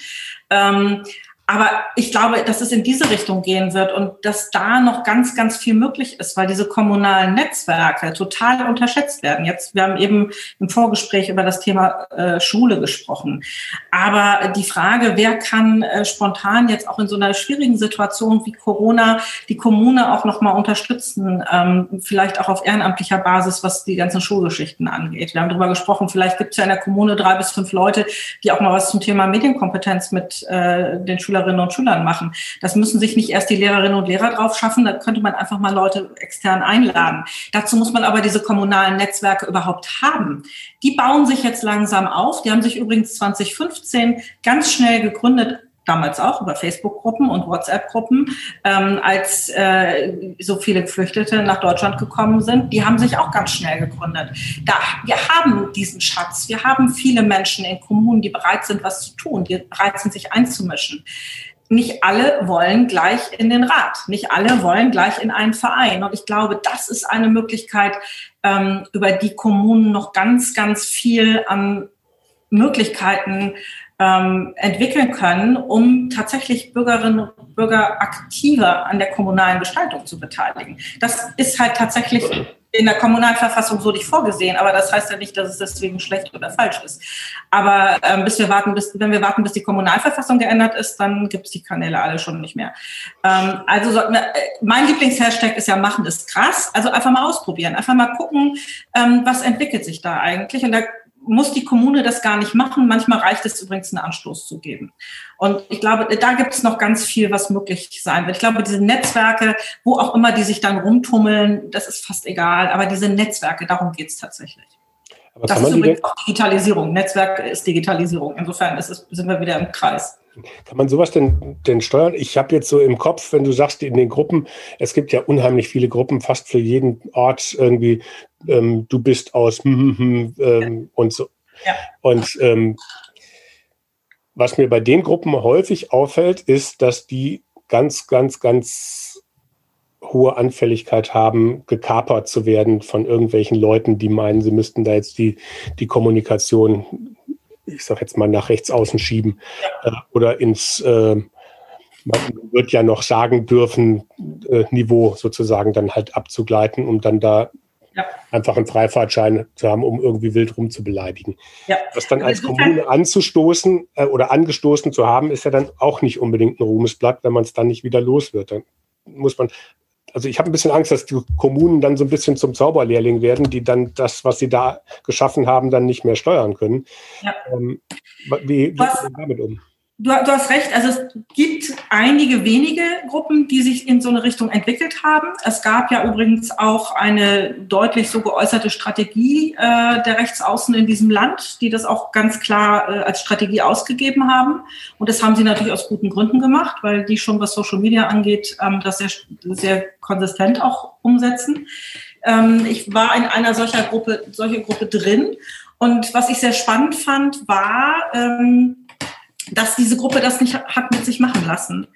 [SPEAKER 2] Aber ich glaube, dass es in diese Richtung gehen wird und dass da noch ganz, ganz viel möglich ist, weil diese kommunalen Netzwerke total unterschätzt werden. Jetzt, wir haben eben im Vorgespräch über das Thema äh, Schule gesprochen. Aber die Frage, wer kann äh, spontan jetzt auch in so einer schwierigen Situation wie Corona die Kommune auch nochmal unterstützen, ähm, vielleicht auch auf ehrenamtlicher Basis, was die ganzen Schulgeschichten angeht. Wir haben darüber gesprochen, vielleicht gibt es ja in der Kommune drei bis fünf Leute, die auch mal was zum Thema Medienkompetenz mit äh, den Schülern Schülerinnen und Schülern machen. Das müssen sich nicht erst die Lehrerinnen und Lehrer drauf schaffen, da könnte man einfach mal Leute extern einladen. Dazu muss man aber diese kommunalen Netzwerke überhaupt haben. Die bauen sich jetzt langsam auf. Die haben sich übrigens 2015 ganz schnell gegründet, damals auch über Facebook-Gruppen und WhatsApp-Gruppen, ähm, als äh, so viele Geflüchtete nach Deutschland gekommen sind, die haben sich auch ganz schnell gegründet. Da, wir haben diesen Schatz. Wir haben viele Menschen in Kommunen, die bereit sind, was zu tun, die bereit sind, sich einzumischen. Nicht alle wollen gleich in den Rat. Nicht alle wollen gleich in einen Verein. Und ich glaube, das ist eine Möglichkeit, ähm, über die Kommunen noch ganz, ganz viel an Möglichkeiten ähm, entwickeln können, um tatsächlich Bürgerinnen und Bürger aktiver an der kommunalen Gestaltung zu beteiligen. Das ist halt tatsächlich in der Kommunalverfassung so nicht vorgesehen, aber das heißt ja nicht, dass es deswegen schlecht oder falsch ist. Aber ähm, bis wir warten, bis, wenn wir warten, bis die Kommunalverfassung geändert ist, dann gibt es die Kanäle alle schon nicht mehr. Ähm, also so, ne, mein Lieblingshashtag ist ja machen ist krass. Also einfach mal ausprobieren, einfach mal gucken, ähm, was entwickelt sich da eigentlich. Und da muss die Kommune das gar nicht machen. Manchmal reicht es übrigens, einen Anstoß zu geben. Und ich glaube, da gibt es noch ganz viel, was möglich sein wird. Ich glaube, diese Netzwerke, wo auch immer die sich dann rumtummeln, das ist fast egal. Aber diese Netzwerke, darum geht es tatsächlich. Aber das ist übrigens auch Digitalisierung. Netzwerk ist Digitalisierung. Insofern ist es, sind wir wieder im Kreis.
[SPEAKER 1] Kann man sowas denn, denn steuern? Ich habe jetzt so im Kopf, wenn du sagst, in den Gruppen, es gibt ja unheimlich viele Gruppen, fast für jeden Ort irgendwie, ähm, du bist aus hm, hm, hm, ähm, ja. und so. Ja. Und ähm, was mir bei den Gruppen häufig auffällt, ist, dass die ganz, ganz, ganz hohe Anfälligkeit haben, gekapert zu werden von irgendwelchen Leuten, die meinen, sie müssten da jetzt die, die Kommunikation ich sag jetzt mal, nach rechts außen schieben äh, oder ins, äh, man wird ja noch sagen dürfen, äh, Niveau sozusagen dann halt abzugleiten, um dann da ja. einfach einen Freifahrtschein zu haben, um irgendwie wild rum zu beleidigen. Ja. Das dann als Kommune anzustoßen äh, oder angestoßen zu haben, ist ja dann auch nicht unbedingt ein Ruhmesblatt, wenn man es dann nicht wieder los wird. Dann muss man, also ich habe ein bisschen Angst, dass die Kommunen dann so ein bisschen zum Zauberlehrling werden, die dann das, was sie da geschaffen haben, dann nicht mehr steuern können. Ja. Ähm, wie geht man damit um?
[SPEAKER 2] Du, du, hast recht, also es gibt einige wenige Gruppen, die sich in so eine Richtung entwickelt haben. Es gab ja übrigens auch eine deutlich so geäußerte Strategie äh, der Rechtsaußen in diesem Land, die das auch ganz klar äh, als Strategie ausgegeben haben. Und das haben sie natürlich aus guten Gründen gemacht, weil die schon, was Social Media angeht, ähm, das sehr, sehr konsistent auch umsetzen. Ähm, ich war in einer solcher Gruppe, solche Gruppe drin. Und was ich sehr spannend fand, war, ähm, dass diese Gruppe das nicht hat mit sich machen lassen.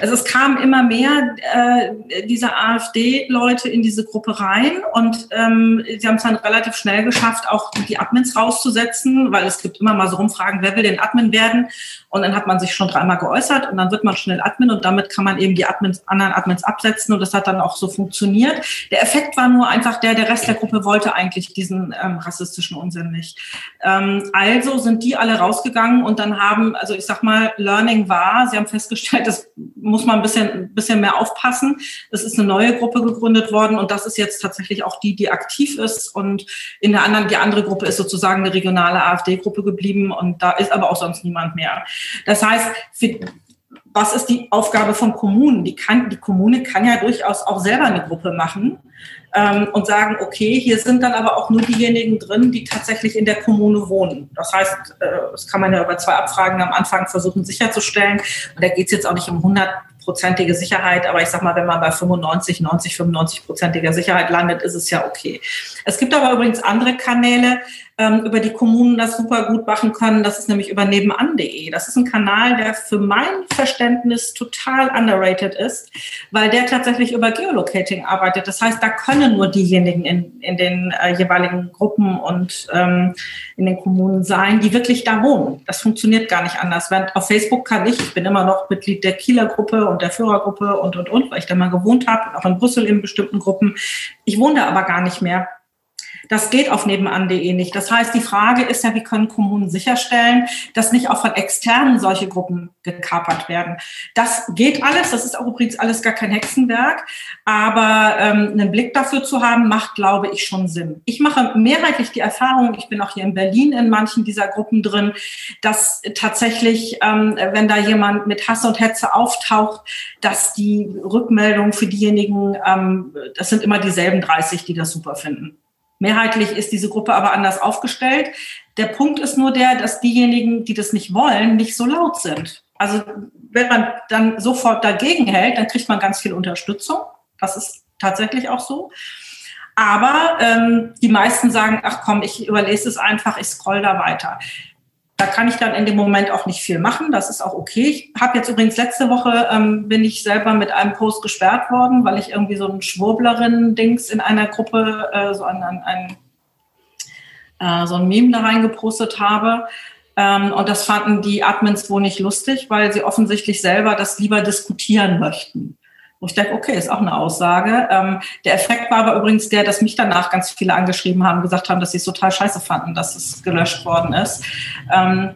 [SPEAKER 2] Also es kamen immer mehr äh, dieser AfD-Leute in diese Gruppe rein und ähm, sie haben es dann relativ schnell geschafft, auch die Admins rauszusetzen, weil es gibt immer mal so Rumfragen, wer will denn Admin werden? Und dann hat man sich schon dreimal geäußert und dann wird man schnell Admin und damit kann man eben die Admins, anderen Admins absetzen und das hat dann auch so funktioniert. Der Effekt war nur einfach der, der Rest der Gruppe wollte eigentlich diesen ähm, rassistischen Unsinn nicht. Ähm, also sind die alle rausgegangen und dann haben, also ich sag mal, Learning war, sie haben festgestellt, das muss man ein bisschen, ein bisschen mehr aufpassen. Es ist eine neue Gruppe gegründet worden und das ist jetzt tatsächlich auch die, die aktiv ist und in der anderen, die andere Gruppe ist sozusagen eine regionale AfD-Gruppe geblieben und da ist aber auch sonst niemand mehr. Das heißt, für, was ist die Aufgabe von Kommunen? Die, kann, die Kommune kann ja durchaus auch selber eine Gruppe machen ähm, und sagen, okay, hier sind dann aber auch nur diejenigen drin, die tatsächlich in der Kommune wohnen. Das heißt, äh, das kann man ja über zwei Abfragen am Anfang versuchen sicherzustellen. Und da geht es jetzt auch nicht um 100 prozentige Sicherheit, aber ich sag mal, wenn man bei 95, 90, 95 prozentiger Sicherheit landet, ist es ja okay. Es gibt aber übrigens andere Kanäle, ähm, über die Kommunen das super gut machen können. Das ist nämlich über nebenan.de. Das ist ein Kanal, der für mein Verständnis total underrated ist, weil der tatsächlich über Geolocating arbeitet. Das heißt, da können nur diejenigen in, in den äh, jeweiligen Gruppen und ähm, in den Kommunen sein, die wirklich da wohnen. Das funktioniert gar nicht anders. Während auf Facebook kann ich, ich bin immer noch Mitglied der Kieler Gruppe und der Führergruppe und, und, und, weil ich da mal gewohnt habe, auch in Brüssel in bestimmten Gruppen. Ich wohne da aber gar nicht mehr. Das geht auf nebenan.de nicht. Das heißt, die Frage ist ja, wie können Kommunen sicherstellen, dass nicht auch von externen solche Gruppen gekapert werden. Das geht alles. Das ist auch übrigens alles gar kein Hexenwerk. Aber ähm, einen Blick dafür zu haben, macht, glaube ich, schon Sinn. Ich mache mehrheitlich die Erfahrung, ich bin auch hier in Berlin in manchen dieser Gruppen drin, dass tatsächlich, ähm, wenn da jemand mit Hass und Hetze auftaucht, dass die Rückmeldung für diejenigen, ähm, das sind immer dieselben 30, die das super finden. Mehrheitlich ist diese Gruppe aber anders aufgestellt. Der Punkt ist nur der, dass diejenigen, die das nicht wollen, nicht so laut sind. Also wenn man dann sofort dagegen hält, dann kriegt man ganz viel Unterstützung. Das ist tatsächlich auch so. Aber ähm, die meisten sagen, ach komm, ich überlese es einfach, ich scroll da weiter. Da kann ich dann in dem Moment auch nicht viel machen. Das ist auch okay. Ich habe jetzt übrigens letzte Woche ähm, bin ich selber mit einem Post gesperrt worden, weil ich irgendwie so ein Schwurblerin-Dings in einer Gruppe, äh, so ein, ein, ein äh, so ein Meme da reingepostet habe. Ähm, und das fanden die Admins wohl nicht lustig, weil sie offensichtlich selber das lieber diskutieren möchten. Wo ich denke, okay, ist auch eine Aussage. Ähm, der Effekt war aber übrigens der, dass mich danach ganz viele angeschrieben haben, gesagt haben, dass sie es total scheiße fanden, dass es gelöscht worden ist. Ähm,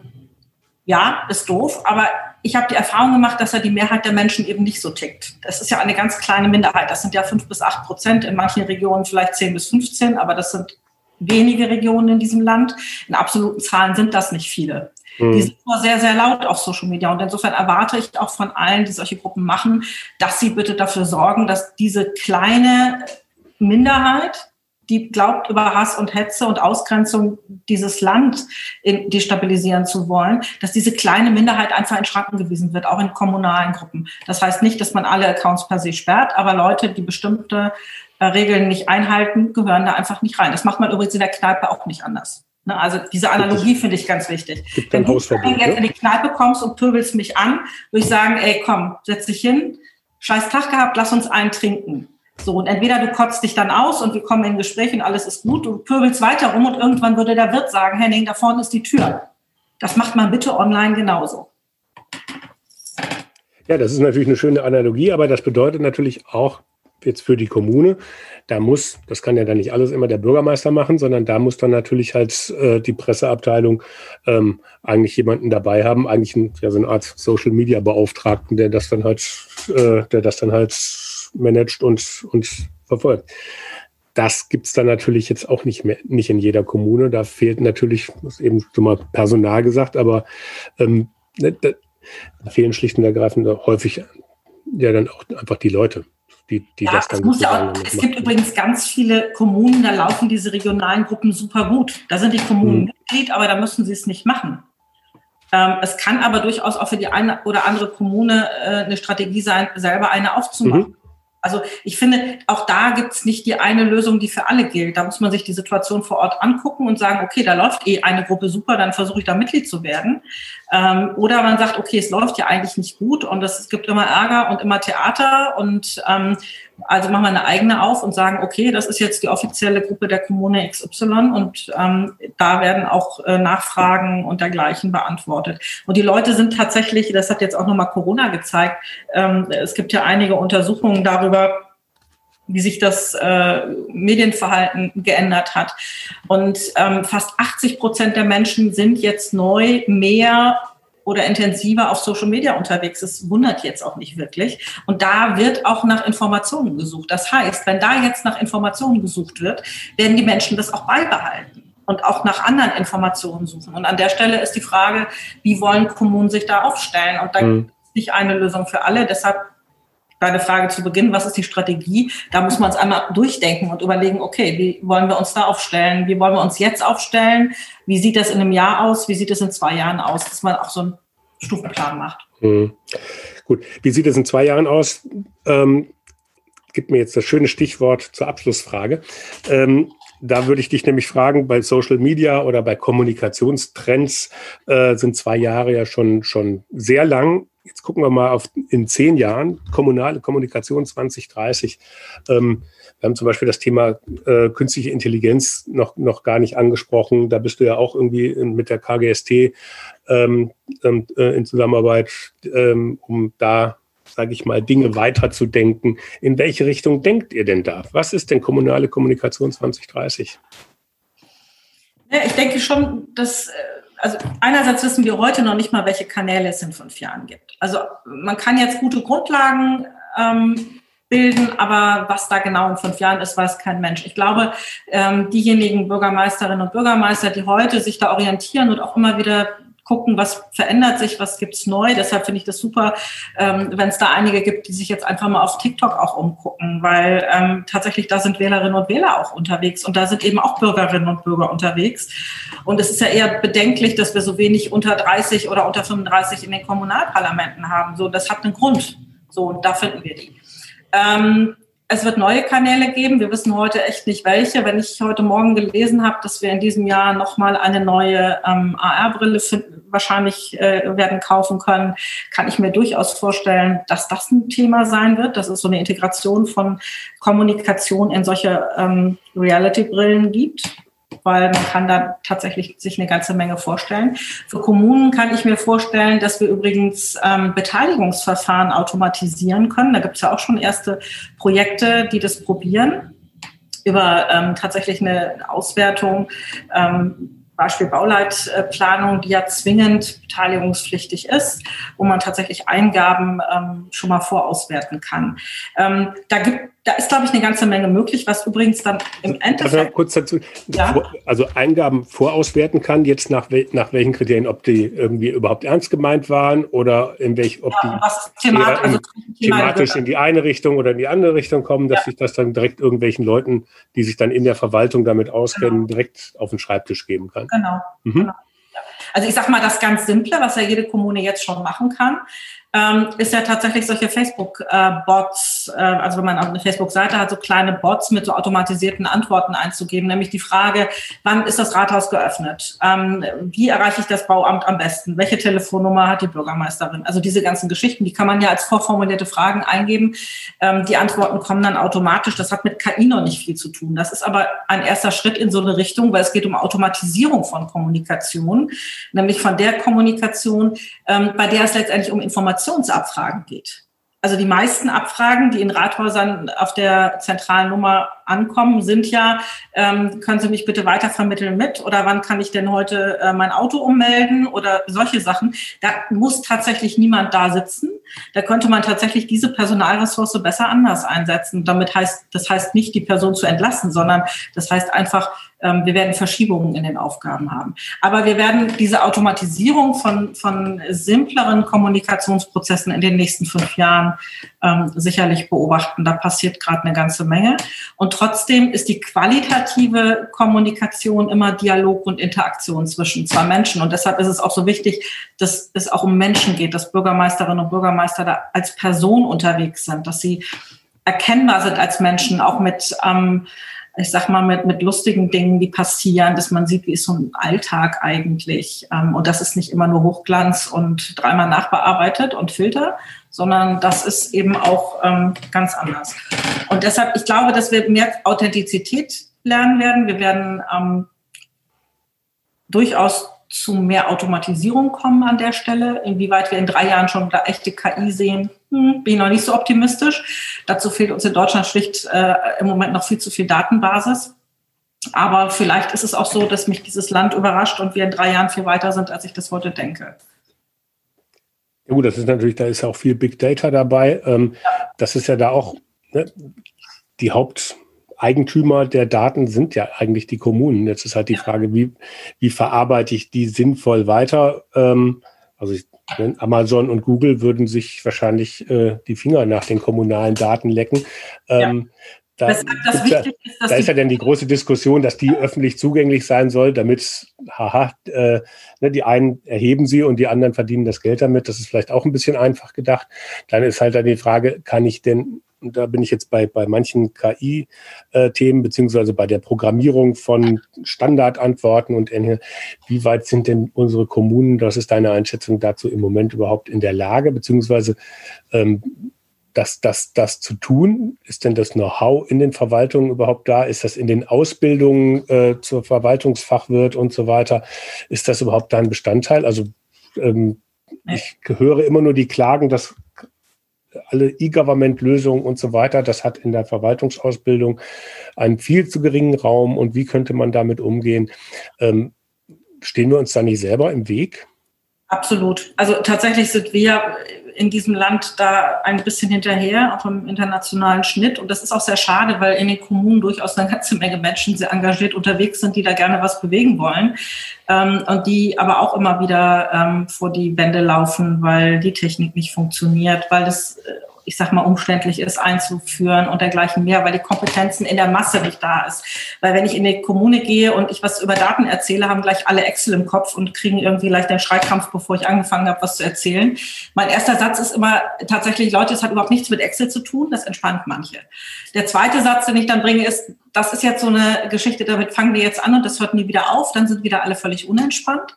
[SPEAKER 2] ja, ist doof, aber ich habe die Erfahrung gemacht, dass ja die Mehrheit der Menschen eben nicht so tickt. Das ist ja eine ganz kleine Minderheit. Das sind ja fünf bis acht Prozent, in manchen Regionen vielleicht zehn bis 15, aber das sind wenige Regionen in diesem Land. In absoluten Zahlen sind das nicht viele. Mhm. Die sind nur sehr, sehr laut auf Social Media. Und insofern erwarte ich auch von allen, die solche Gruppen machen, dass sie bitte dafür sorgen, dass diese kleine Minderheit, die glaubt, über Hass und Hetze und Ausgrenzung dieses Land destabilisieren zu wollen, dass diese kleine Minderheit einfach in Schranken gewiesen wird, auch in kommunalen Gruppen. Das heißt nicht, dass man alle Accounts per se sperrt, aber Leute, die bestimmte äh, Regeln nicht einhalten, gehören da einfach nicht rein. Das macht man übrigens in der Kneipe auch nicht anders. Ne, also diese Analogie finde ich ganz wichtig. Wenn du jetzt ne? in die Kneipe kommst und pöbelst mich an, würde ich sagen, ey, komm, setz dich hin, scheiß Tag gehabt, lass uns einen trinken. So, und entweder du kotzt dich dann aus und wir kommen in Gespräch und alles ist gut, du pöbelst weiter rum und irgendwann würde der Wirt sagen, Henning, da vorne ist die Tür. Das macht man bitte online genauso.
[SPEAKER 1] Ja, das ist natürlich eine schöne Analogie, aber das bedeutet natürlich auch jetzt für die Kommune, da muss, das kann ja dann nicht alles immer der Bürgermeister machen, sondern da muss dann natürlich halt äh, die Presseabteilung ähm, eigentlich jemanden dabei haben, eigentlich ein, ja, so eine Art Social Media Beauftragten, der das dann halt, äh, der das dann halt managt und, und verfolgt. Das gibt's dann natürlich jetzt auch nicht mehr, nicht in jeder Kommune. Da fehlt natürlich, das eben schon mal Personal gesagt, aber ähm, ne, da fehlen schlicht und ergreifend häufig ja dann auch einfach die Leute die, die
[SPEAKER 2] ja,
[SPEAKER 1] das dann.
[SPEAKER 2] Es, muss ja auch, es gibt übrigens ganz viele Kommunen, da laufen diese regionalen Gruppen super gut. Da sind die Kommunen hm. Mitglied, aber da müssen sie es nicht machen. Ähm, es kann aber durchaus auch für die eine oder andere Kommune äh, eine Strategie sein, selber eine aufzumachen. Mhm. Also ich finde, auch da gibt es nicht die eine Lösung, die für alle gilt. Da muss man sich die Situation vor Ort angucken und sagen, okay, da läuft eh eine Gruppe super, dann versuche ich da Mitglied zu werden. Ähm, oder man sagt, okay, es läuft ja eigentlich nicht gut und es gibt immer Ärger und immer Theater und ähm, also machen wir eine eigene auf und sagen, okay, das ist jetzt die offizielle Gruppe der Kommune XY und ähm, da werden auch äh, Nachfragen und dergleichen beantwortet. Und die Leute sind tatsächlich, das hat jetzt auch nochmal Corona gezeigt, ähm, es gibt ja einige Untersuchungen darüber, wie sich das äh, Medienverhalten geändert hat. Und ähm, fast 80 Prozent der Menschen sind jetzt neu mehr oder intensiver auf Social Media unterwegs ist, wundert jetzt auch nicht wirklich. Und da wird auch nach Informationen gesucht. Das heißt, wenn da jetzt nach Informationen gesucht wird, werden die Menschen das auch beibehalten und auch nach anderen Informationen suchen. Und an der Stelle ist die Frage, wie wollen Kommunen sich da aufstellen? Und da mhm. gibt es nicht eine Lösung für alle. Deshalb deine Frage zu Beginn, was ist die Strategie? Da muss man es einmal durchdenken und überlegen, okay, wie wollen wir uns da aufstellen? Wie wollen wir uns jetzt aufstellen? Wie sieht das in einem Jahr aus? Wie sieht es in zwei Jahren aus? Dass man auch so einen Stufenplan macht. Hm.
[SPEAKER 1] Gut, wie sieht es in zwei Jahren aus? Ähm, gib mir jetzt das schöne Stichwort zur Abschlussfrage. Ähm, da würde ich dich nämlich fragen, bei Social Media oder bei Kommunikationstrends äh, sind zwei Jahre ja schon, schon sehr lang. Jetzt gucken wir mal auf in zehn Jahren, kommunale Kommunikation 2030. Ähm, wir haben zum Beispiel das Thema äh, künstliche Intelligenz noch, noch gar nicht angesprochen. Da bist du ja auch irgendwie mit der KGST ähm, ähm, äh, in Zusammenarbeit, ähm, um da, sage ich mal, Dinge weiterzudenken. In welche Richtung denkt ihr denn da? Was ist denn kommunale Kommunikation 2030?
[SPEAKER 2] Ja, ich denke schon, dass, äh, also einerseits wissen wir heute noch nicht mal, welche Kanäle es in fünf Jahren gibt. Also man kann jetzt gute Grundlagen ähm, bilden, aber was da genau in fünf Jahren ist, weiß kein Mensch. Ich glaube, ähm, diejenigen Bürgermeisterinnen und Bürgermeister, die heute sich da orientieren und auch immer wieder gucken, was verändert sich, was gibt's neu. Deshalb finde ich das super, ähm, wenn es da einige gibt, die sich jetzt einfach mal auf TikTok auch umgucken, weil ähm, tatsächlich da sind Wählerinnen und Wähler auch unterwegs und da sind eben auch Bürgerinnen und Bürger unterwegs. Und es ist ja eher bedenklich, dass wir so wenig unter 30 oder unter 35 in den Kommunalparlamenten haben. So, das hat einen Grund. So, und da finden wir die. Ähm, es wird neue Kanäle geben. Wir wissen heute echt nicht welche. Wenn ich heute Morgen gelesen habe, dass wir in diesem Jahr nochmal eine neue ähm, AR-Brille wahrscheinlich äh, werden kaufen können, kann ich mir durchaus vorstellen, dass das ein Thema sein wird, dass es so eine Integration von Kommunikation in solche ähm, Reality-Brillen gibt weil man kann da tatsächlich sich eine ganze Menge vorstellen. Für Kommunen kann ich mir vorstellen, dass wir übrigens ähm, Beteiligungsverfahren automatisieren können. Da gibt es ja auch schon erste Projekte, die das probieren über ähm, tatsächlich eine Auswertung. Ähm, Beispiel Bauleitplanung, die ja zwingend beteiligungspflichtig ist, wo man tatsächlich Eingaben ähm, schon mal vorauswerten kann. Ähm, da gibt da ist, glaube ich, eine ganze Menge möglich, was übrigens dann im Endeffekt.
[SPEAKER 1] Also kurz dazu, ja? also Eingaben vorauswerten kann, jetzt nach, wel, nach welchen Kriterien, ob die irgendwie überhaupt ernst gemeint waren oder in welch, ob ja, die thematisch, also thematisch in die eine Richtung oder in die andere Richtung kommen, dass ja. sich das dann direkt irgendwelchen Leuten, die sich dann in der Verwaltung damit auskennen, genau. direkt auf den Schreibtisch geben kann.
[SPEAKER 2] Genau. Mhm. genau. Also ich sage mal, das ganz Simple, was ja jede Kommune jetzt schon machen kann, ähm, ist ja tatsächlich solche Facebook-Bots Bots, äh, also wenn man eine Facebook-Seite hat, so kleine Bots mit so automatisierten Antworten einzugeben, nämlich die Frage, wann ist das Rathaus geöffnet? Ähm, wie erreiche ich das Bauamt am besten? Welche Telefonnummer hat die Bürgermeisterin? Also diese ganzen Geschichten, die kann man ja als vorformulierte Fragen eingeben. Ähm, die Antworten kommen dann automatisch. Das hat mit KI noch nicht viel zu tun. Das ist aber ein erster Schritt in so eine Richtung, weil es geht um Automatisierung von Kommunikation, nämlich von der Kommunikation, ähm, bei der es letztendlich um Informationsabfragen geht. Also die meisten Abfragen, die in Rathäusern auf der zentralen Nummer ankommen, sind ja, ähm, können Sie mich bitte weitervermitteln mit oder wann kann ich denn heute äh, mein Auto ummelden oder solche Sachen. Da muss tatsächlich niemand da sitzen. Da könnte man tatsächlich diese Personalressource besser anders einsetzen. Damit heißt, das heißt nicht, die Person zu entlassen, sondern das heißt einfach, wir werden Verschiebungen in den Aufgaben haben. Aber wir werden diese Automatisierung von, von simpleren Kommunikationsprozessen in den nächsten fünf Jahren ähm, sicherlich beobachten. Da passiert gerade eine ganze Menge. Und trotzdem ist die qualitative Kommunikation immer Dialog und Interaktion zwischen zwei Menschen. Und deshalb ist es auch so wichtig, dass es auch um Menschen geht, dass Bürgermeisterinnen und Bürgermeister da als Person unterwegs sind, dass sie erkennbar sind als Menschen, auch mit ähm, ich sag mal, mit, mit lustigen Dingen, die passieren, dass man sieht, wie ist so ein Alltag eigentlich. Ähm, und das ist nicht immer nur Hochglanz und dreimal nachbearbeitet und Filter, sondern das ist eben auch ähm, ganz anders. Und deshalb, ich glaube, dass wir mehr Authentizität lernen werden. Wir werden ähm, durchaus zu mehr Automatisierung kommen an der Stelle. Inwieweit wir in drei Jahren schon da echte KI sehen, hm, bin ich noch nicht so optimistisch. Dazu fehlt uns in Deutschland schlicht äh, im Moment noch viel zu viel Datenbasis. Aber vielleicht ist es auch so, dass mich dieses Land überrascht und wir in drei Jahren viel weiter sind, als ich das heute denke.
[SPEAKER 1] Ja gut, das ist natürlich, da ist auch viel Big Data dabei. Ähm, ja. Das ist ja da auch ne, die Haupt, Eigentümer der Daten sind ja eigentlich die Kommunen. Jetzt ist halt die Frage, wie, wie verarbeite ich die sinnvoll weiter? Ähm, also ich, Amazon und Google würden sich wahrscheinlich äh, die Finger nach den kommunalen Daten lecken. Ähm, ja. Da, ist ja, da ist ja dann die große Diskussion, dass die öffentlich zugänglich sein soll, damit, haha, äh, ne, die einen erheben sie und die anderen verdienen das Geld damit. Das ist vielleicht auch ein bisschen einfach gedacht. Dann ist halt dann die Frage, kann ich denn da bin ich jetzt bei, bei manchen KI-Themen, beziehungsweise bei der Programmierung von Standardantworten und ähnlichem. Wie weit sind denn unsere Kommunen, das ist deine Einschätzung dazu im Moment überhaupt in der Lage, beziehungsweise ähm, das, das, das zu tun? Ist denn das Know-how in den Verwaltungen überhaupt da? Ist das in den Ausbildungen äh, zur Verwaltungsfachwirt und so weiter? Ist das überhaupt da ein Bestandteil? Also ähm, ich höre immer nur die Klagen, dass alle E-Government-Lösungen und so weiter. Das hat in der Verwaltungsausbildung einen viel zu geringen Raum. Und wie könnte man damit umgehen? Ähm, stehen wir uns da nicht selber im Weg?
[SPEAKER 2] Absolut. Also tatsächlich sind wir in diesem Land da ein bisschen hinterher, auch im internationalen Schnitt. Und das ist auch sehr schade, weil in den Kommunen durchaus eine ganze Menge Menschen sehr engagiert unterwegs sind, die da gerne was bewegen wollen. Ähm, und die aber auch immer wieder ähm, vor die Wände laufen, weil die Technik nicht funktioniert, weil das äh, ich sag mal, umständlich ist einzuführen und dergleichen mehr, weil die Kompetenzen in der Masse nicht da ist. Weil wenn ich in die Kommune gehe und ich was über Daten erzähle, haben gleich alle Excel im Kopf und kriegen irgendwie leicht den Schreikrampf, bevor ich angefangen habe, was zu erzählen. Mein erster Satz ist immer tatsächlich, Leute, es hat überhaupt nichts mit Excel zu tun, das entspannt manche. Der zweite Satz, den ich dann bringe, ist, das ist jetzt so eine Geschichte, damit fangen wir jetzt an und das hört nie wieder auf, dann sind wieder alle völlig unentspannt.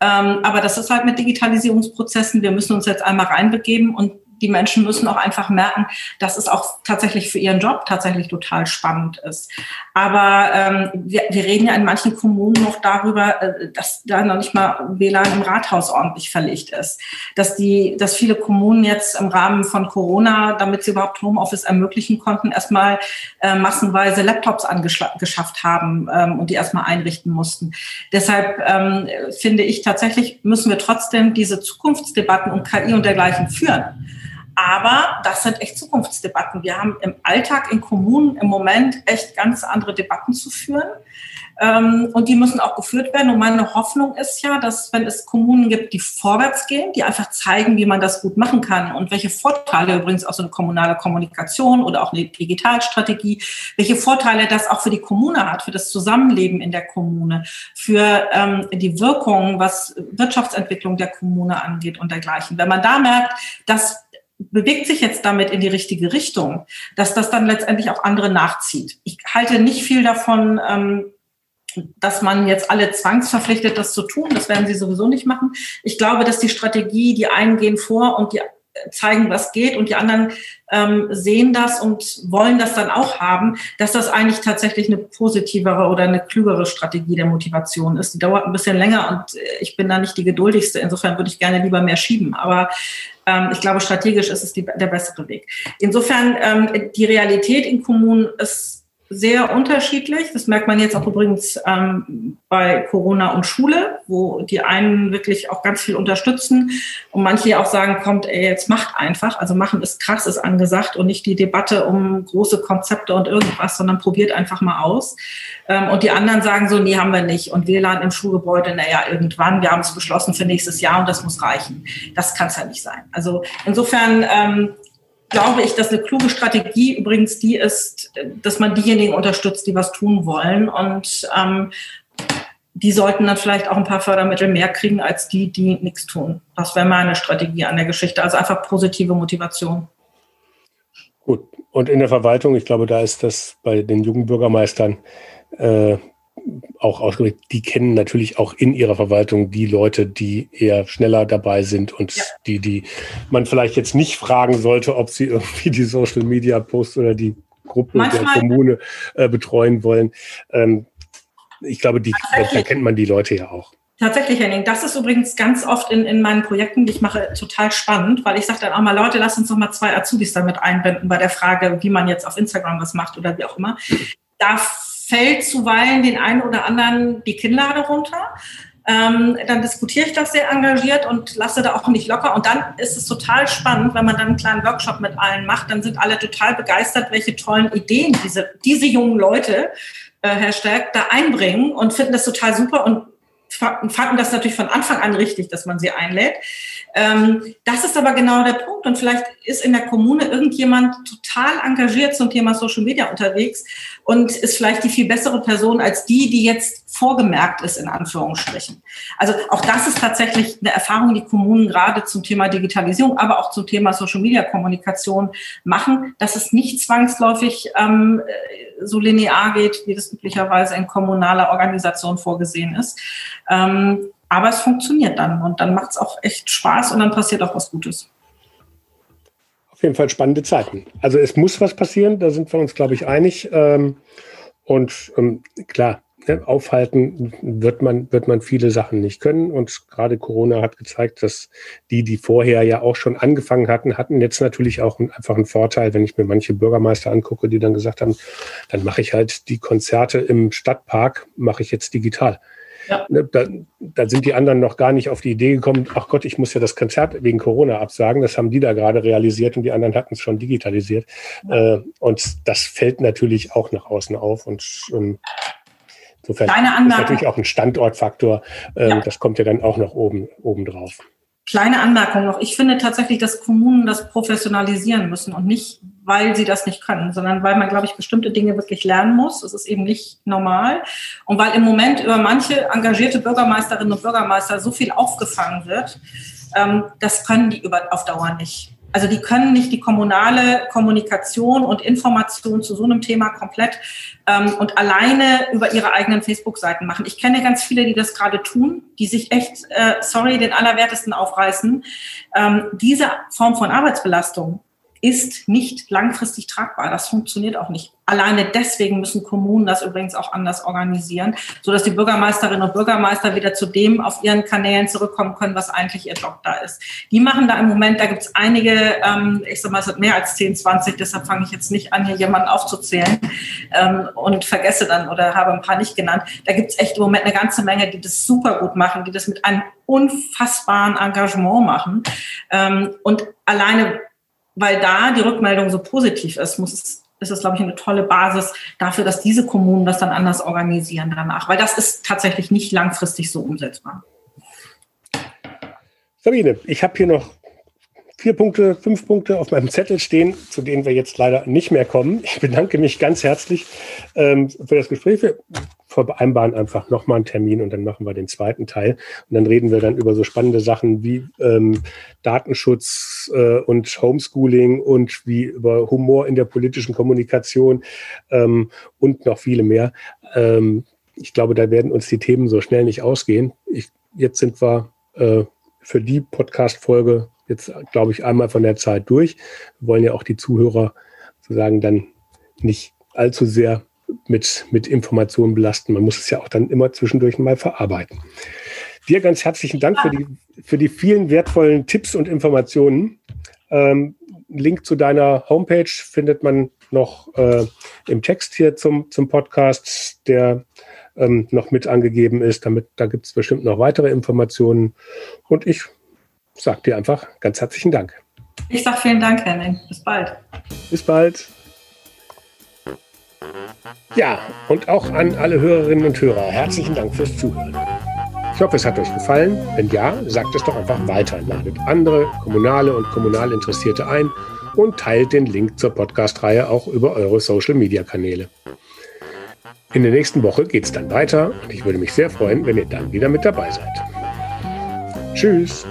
[SPEAKER 2] Ähm, aber das ist halt mit Digitalisierungsprozessen, wir müssen uns jetzt einmal reinbegeben und die Menschen müssen auch einfach merken, dass es auch tatsächlich für ihren Job tatsächlich total spannend ist. Aber ähm, wir, wir reden ja in manchen Kommunen noch darüber, äh, dass da noch nicht mal WLAN im Rathaus ordentlich verlegt ist. Dass die, dass viele Kommunen jetzt im Rahmen von Corona, damit sie überhaupt Homeoffice ermöglichen konnten, erstmal äh, massenweise Laptops angeschafft haben ähm, und die erstmal einrichten mussten. Deshalb ähm, finde ich tatsächlich, müssen wir trotzdem diese Zukunftsdebatten um KI und dergleichen führen. Aber das sind echt Zukunftsdebatten. Wir haben im Alltag in Kommunen im Moment echt ganz andere Debatten zu führen. Ähm, und die müssen auch geführt werden. Und meine Hoffnung ist ja, dass wenn es Kommunen gibt, die vorwärts gehen, die einfach zeigen, wie man das gut machen kann und welche Vorteile übrigens auch so eine kommunale Kommunikation oder auch eine Digitalstrategie, welche Vorteile das auch für die Kommune hat, für das Zusammenleben in der Kommune, für ähm, die Wirkung, was Wirtschaftsentwicklung der Kommune angeht und dergleichen. Wenn man da merkt, dass bewegt sich jetzt damit in die richtige Richtung, dass das dann letztendlich auch andere nachzieht. Ich halte nicht viel davon, ähm, dass man jetzt alle zwangsverpflichtet, das zu tun. Das werden sie sowieso nicht machen. Ich glaube, dass die Strategie, die einen gehen vor und die zeigen, was geht und die anderen ähm, sehen das und wollen das dann auch haben, dass das eigentlich tatsächlich eine positivere oder eine klügere Strategie der Motivation ist. Die dauert ein bisschen länger und ich bin da nicht die geduldigste. Insofern würde ich gerne lieber mehr schieben. Aber ähm, ich glaube, strategisch ist es die, der bessere Weg. Insofern, ähm, die Realität in Kommunen ist sehr unterschiedlich. Das merkt man jetzt auch übrigens ähm, bei Corona und Schule, wo die einen wirklich auch ganz viel unterstützen und manche auch sagen, kommt, ey, jetzt macht einfach. Also machen ist krass, ist angesagt und nicht die Debatte um große Konzepte und irgendwas, sondern probiert einfach mal aus. Ähm, und die anderen sagen so, nee, haben wir nicht. Und WLAN im Schulgebäude, naja, irgendwann, wir haben es beschlossen für nächstes Jahr und das muss reichen. Das kann es ja nicht sein. Also insofern ähm, glaube ich, dass eine kluge Strategie übrigens die ist, dass man diejenigen unterstützt, die was tun wollen. Und ähm, die sollten dann vielleicht auch ein paar Fördermittel mehr kriegen als die, die nichts tun. Das wäre meine Strategie an der Geschichte. Also einfach positive Motivation.
[SPEAKER 1] Gut. Und in der Verwaltung, ich glaube, da ist das bei den Jugendbürgermeistern äh, auch ausgerichtet, die kennen natürlich auch in ihrer Verwaltung die Leute, die eher schneller dabei sind und ja. die, die man vielleicht jetzt nicht fragen sollte, ob sie irgendwie die Social Media Posts oder die Gruppe Manchmal. der Kommune äh, betreuen wollen. Ähm, ich glaube, die, da kennt man die Leute ja auch.
[SPEAKER 2] Tatsächlich, Henning. Das ist übrigens ganz oft in, in meinen Projekten, die ich mache, total spannend, weil ich sage dann auch mal, Leute, lass uns noch mal zwei Azubis damit einbinden bei der Frage, wie man jetzt auf Instagram was macht oder wie auch immer. Da fällt zuweilen den einen oder anderen die Kinnlade runter. Ähm, dann diskutiere ich das sehr engagiert und lasse da auch nicht locker. Und dann ist es total spannend, wenn man dann einen kleinen Workshop mit allen macht, dann sind alle total begeistert, welche tollen Ideen diese, diese jungen Leute, äh, Herr Stärk, da einbringen und finden das total super und fanden das natürlich von Anfang an richtig, dass man sie einlädt. Ähm, das ist aber genau der Punkt. Und vielleicht ist in der Kommune irgendjemand total engagiert zum Thema Social Media unterwegs und ist vielleicht die viel bessere Person als die, die jetzt vorgemerkt ist, in Anführungsstrichen. Also auch das ist tatsächlich eine Erfahrung, die Kommunen gerade zum Thema Digitalisierung, aber auch zum Thema Social Media Kommunikation machen, dass es nicht zwangsläufig ähm, so linear geht, wie das üblicherweise in kommunaler Organisation vorgesehen ist. Ähm, aber es funktioniert dann und dann macht es auch echt Spaß und dann passiert auch was Gutes.
[SPEAKER 1] Auf jeden Fall spannende Zeiten. Also es muss was passieren, da sind wir uns, glaube ich, einig. Ähm, und ähm, klar, ne, aufhalten wird man, wird man viele Sachen nicht können. Und gerade Corona hat gezeigt, dass die, die vorher ja auch schon angefangen hatten, hatten jetzt natürlich auch einfach einen Vorteil, wenn ich mir manche Bürgermeister angucke, die dann gesagt haben, dann mache ich halt die Konzerte im Stadtpark, mache ich jetzt digital. Ja. Ne, da, da, sind die anderen noch gar nicht auf die Idee gekommen, ach Gott, ich muss ja das Konzert wegen Corona absagen. Das haben die da gerade realisiert und die anderen hatten es schon digitalisiert. Ja. Äh, und das fällt natürlich auch nach außen auf. Und ähm, insofern ist natürlich auch ein Standortfaktor. Ähm, ja. Das kommt ja dann auch noch oben, oben drauf.
[SPEAKER 2] Kleine Anmerkung noch. Ich finde tatsächlich, dass Kommunen das professionalisieren müssen und nicht, weil sie das nicht können, sondern weil man, glaube ich, bestimmte Dinge wirklich lernen muss. Es ist eben nicht normal. Und weil im Moment über manche engagierte Bürgermeisterinnen und Bürgermeister so viel aufgefangen wird, ähm, das können die auf Dauer nicht. Also die können nicht die kommunale Kommunikation und Information zu so einem Thema komplett ähm, und alleine über ihre eigenen Facebook-Seiten machen. Ich kenne ganz viele, die das gerade tun, die sich echt, äh, sorry, den Allerwertesten aufreißen. Ähm, diese Form von Arbeitsbelastung ist nicht langfristig tragbar. Das funktioniert auch nicht. Alleine deswegen müssen Kommunen das übrigens auch anders organisieren, so dass die Bürgermeisterinnen und Bürgermeister wieder zu dem auf ihren Kanälen zurückkommen können, was eigentlich ihr Job da ist. Die machen da im Moment, da gibt es einige, ähm, ich sag mal, es sind mehr als 10, 20, deshalb fange ich jetzt nicht an, hier jemanden aufzuzählen ähm, und vergesse dann oder habe ein paar nicht genannt. Da gibt es echt im Moment eine ganze Menge, die das super gut machen, die das mit einem unfassbaren Engagement machen. Ähm, und alleine weil da die Rückmeldung so positiv ist, muss es ist es, glaube ich, eine tolle Basis dafür, dass diese Kommunen das dann anders organisieren danach, weil das ist tatsächlich nicht langfristig so umsetzbar.
[SPEAKER 1] Sabine, ich habe hier noch vier Punkte, fünf Punkte auf meinem Zettel stehen, zu denen wir jetzt leider nicht mehr kommen. Ich bedanke mich ganz herzlich ähm, für das Gespräch. Wir vereinbaren einfach nochmal einen Termin und dann machen wir den zweiten Teil. Und dann reden wir dann über so spannende Sachen wie ähm, Datenschutz äh, und Homeschooling und wie über Humor in der politischen Kommunikation ähm, und noch viele mehr. Ähm, ich glaube, da werden uns die Themen so schnell nicht ausgehen. Ich, jetzt sind wir äh, für die Podcast-Folge jetzt, glaube ich, einmal von der Zeit durch. Wir wollen ja auch die Zuhörer sozusagen dann nicht allzu sehr mit, mit Informationen belasten. Man muss es ja auch dann immer zwischendurch mal verarbeiten. Dir ganz herzlichen Dank für die, für die vielen wertvollen Tipps und Informationen. Ähm, Link zu deiner Homepage findet man noch äh, im Text hier zum, zum Podcast, der ähm, noch mit angegeben ist. Damit, da gibt es bestimmt noch weitere Informationen. Und ich sage dir einfach ganz herzlichen Dank.
[SPEAKER 2] Ich sage vielen Dank, Henning. Bis bald.
[SPEAKER 1] Bis bald. Ja, und auch an alle Hörerinnen und Hörer herzlichen Dank fürs Zuhören. Ich hoffe, es hat euch gefallen. Wenn ja, sagt es doch einfach weiter. Ladet andere kommunale und kommunal Interessierte ein und teilt den Link zur Podcast-Reihe auch über eure Social-Media-Kanäle. In der nächsten Woche geht es dann weiter und ich würde mich sehr freuen, wenn ihr dann wieder mit dabei seid. Tschüss!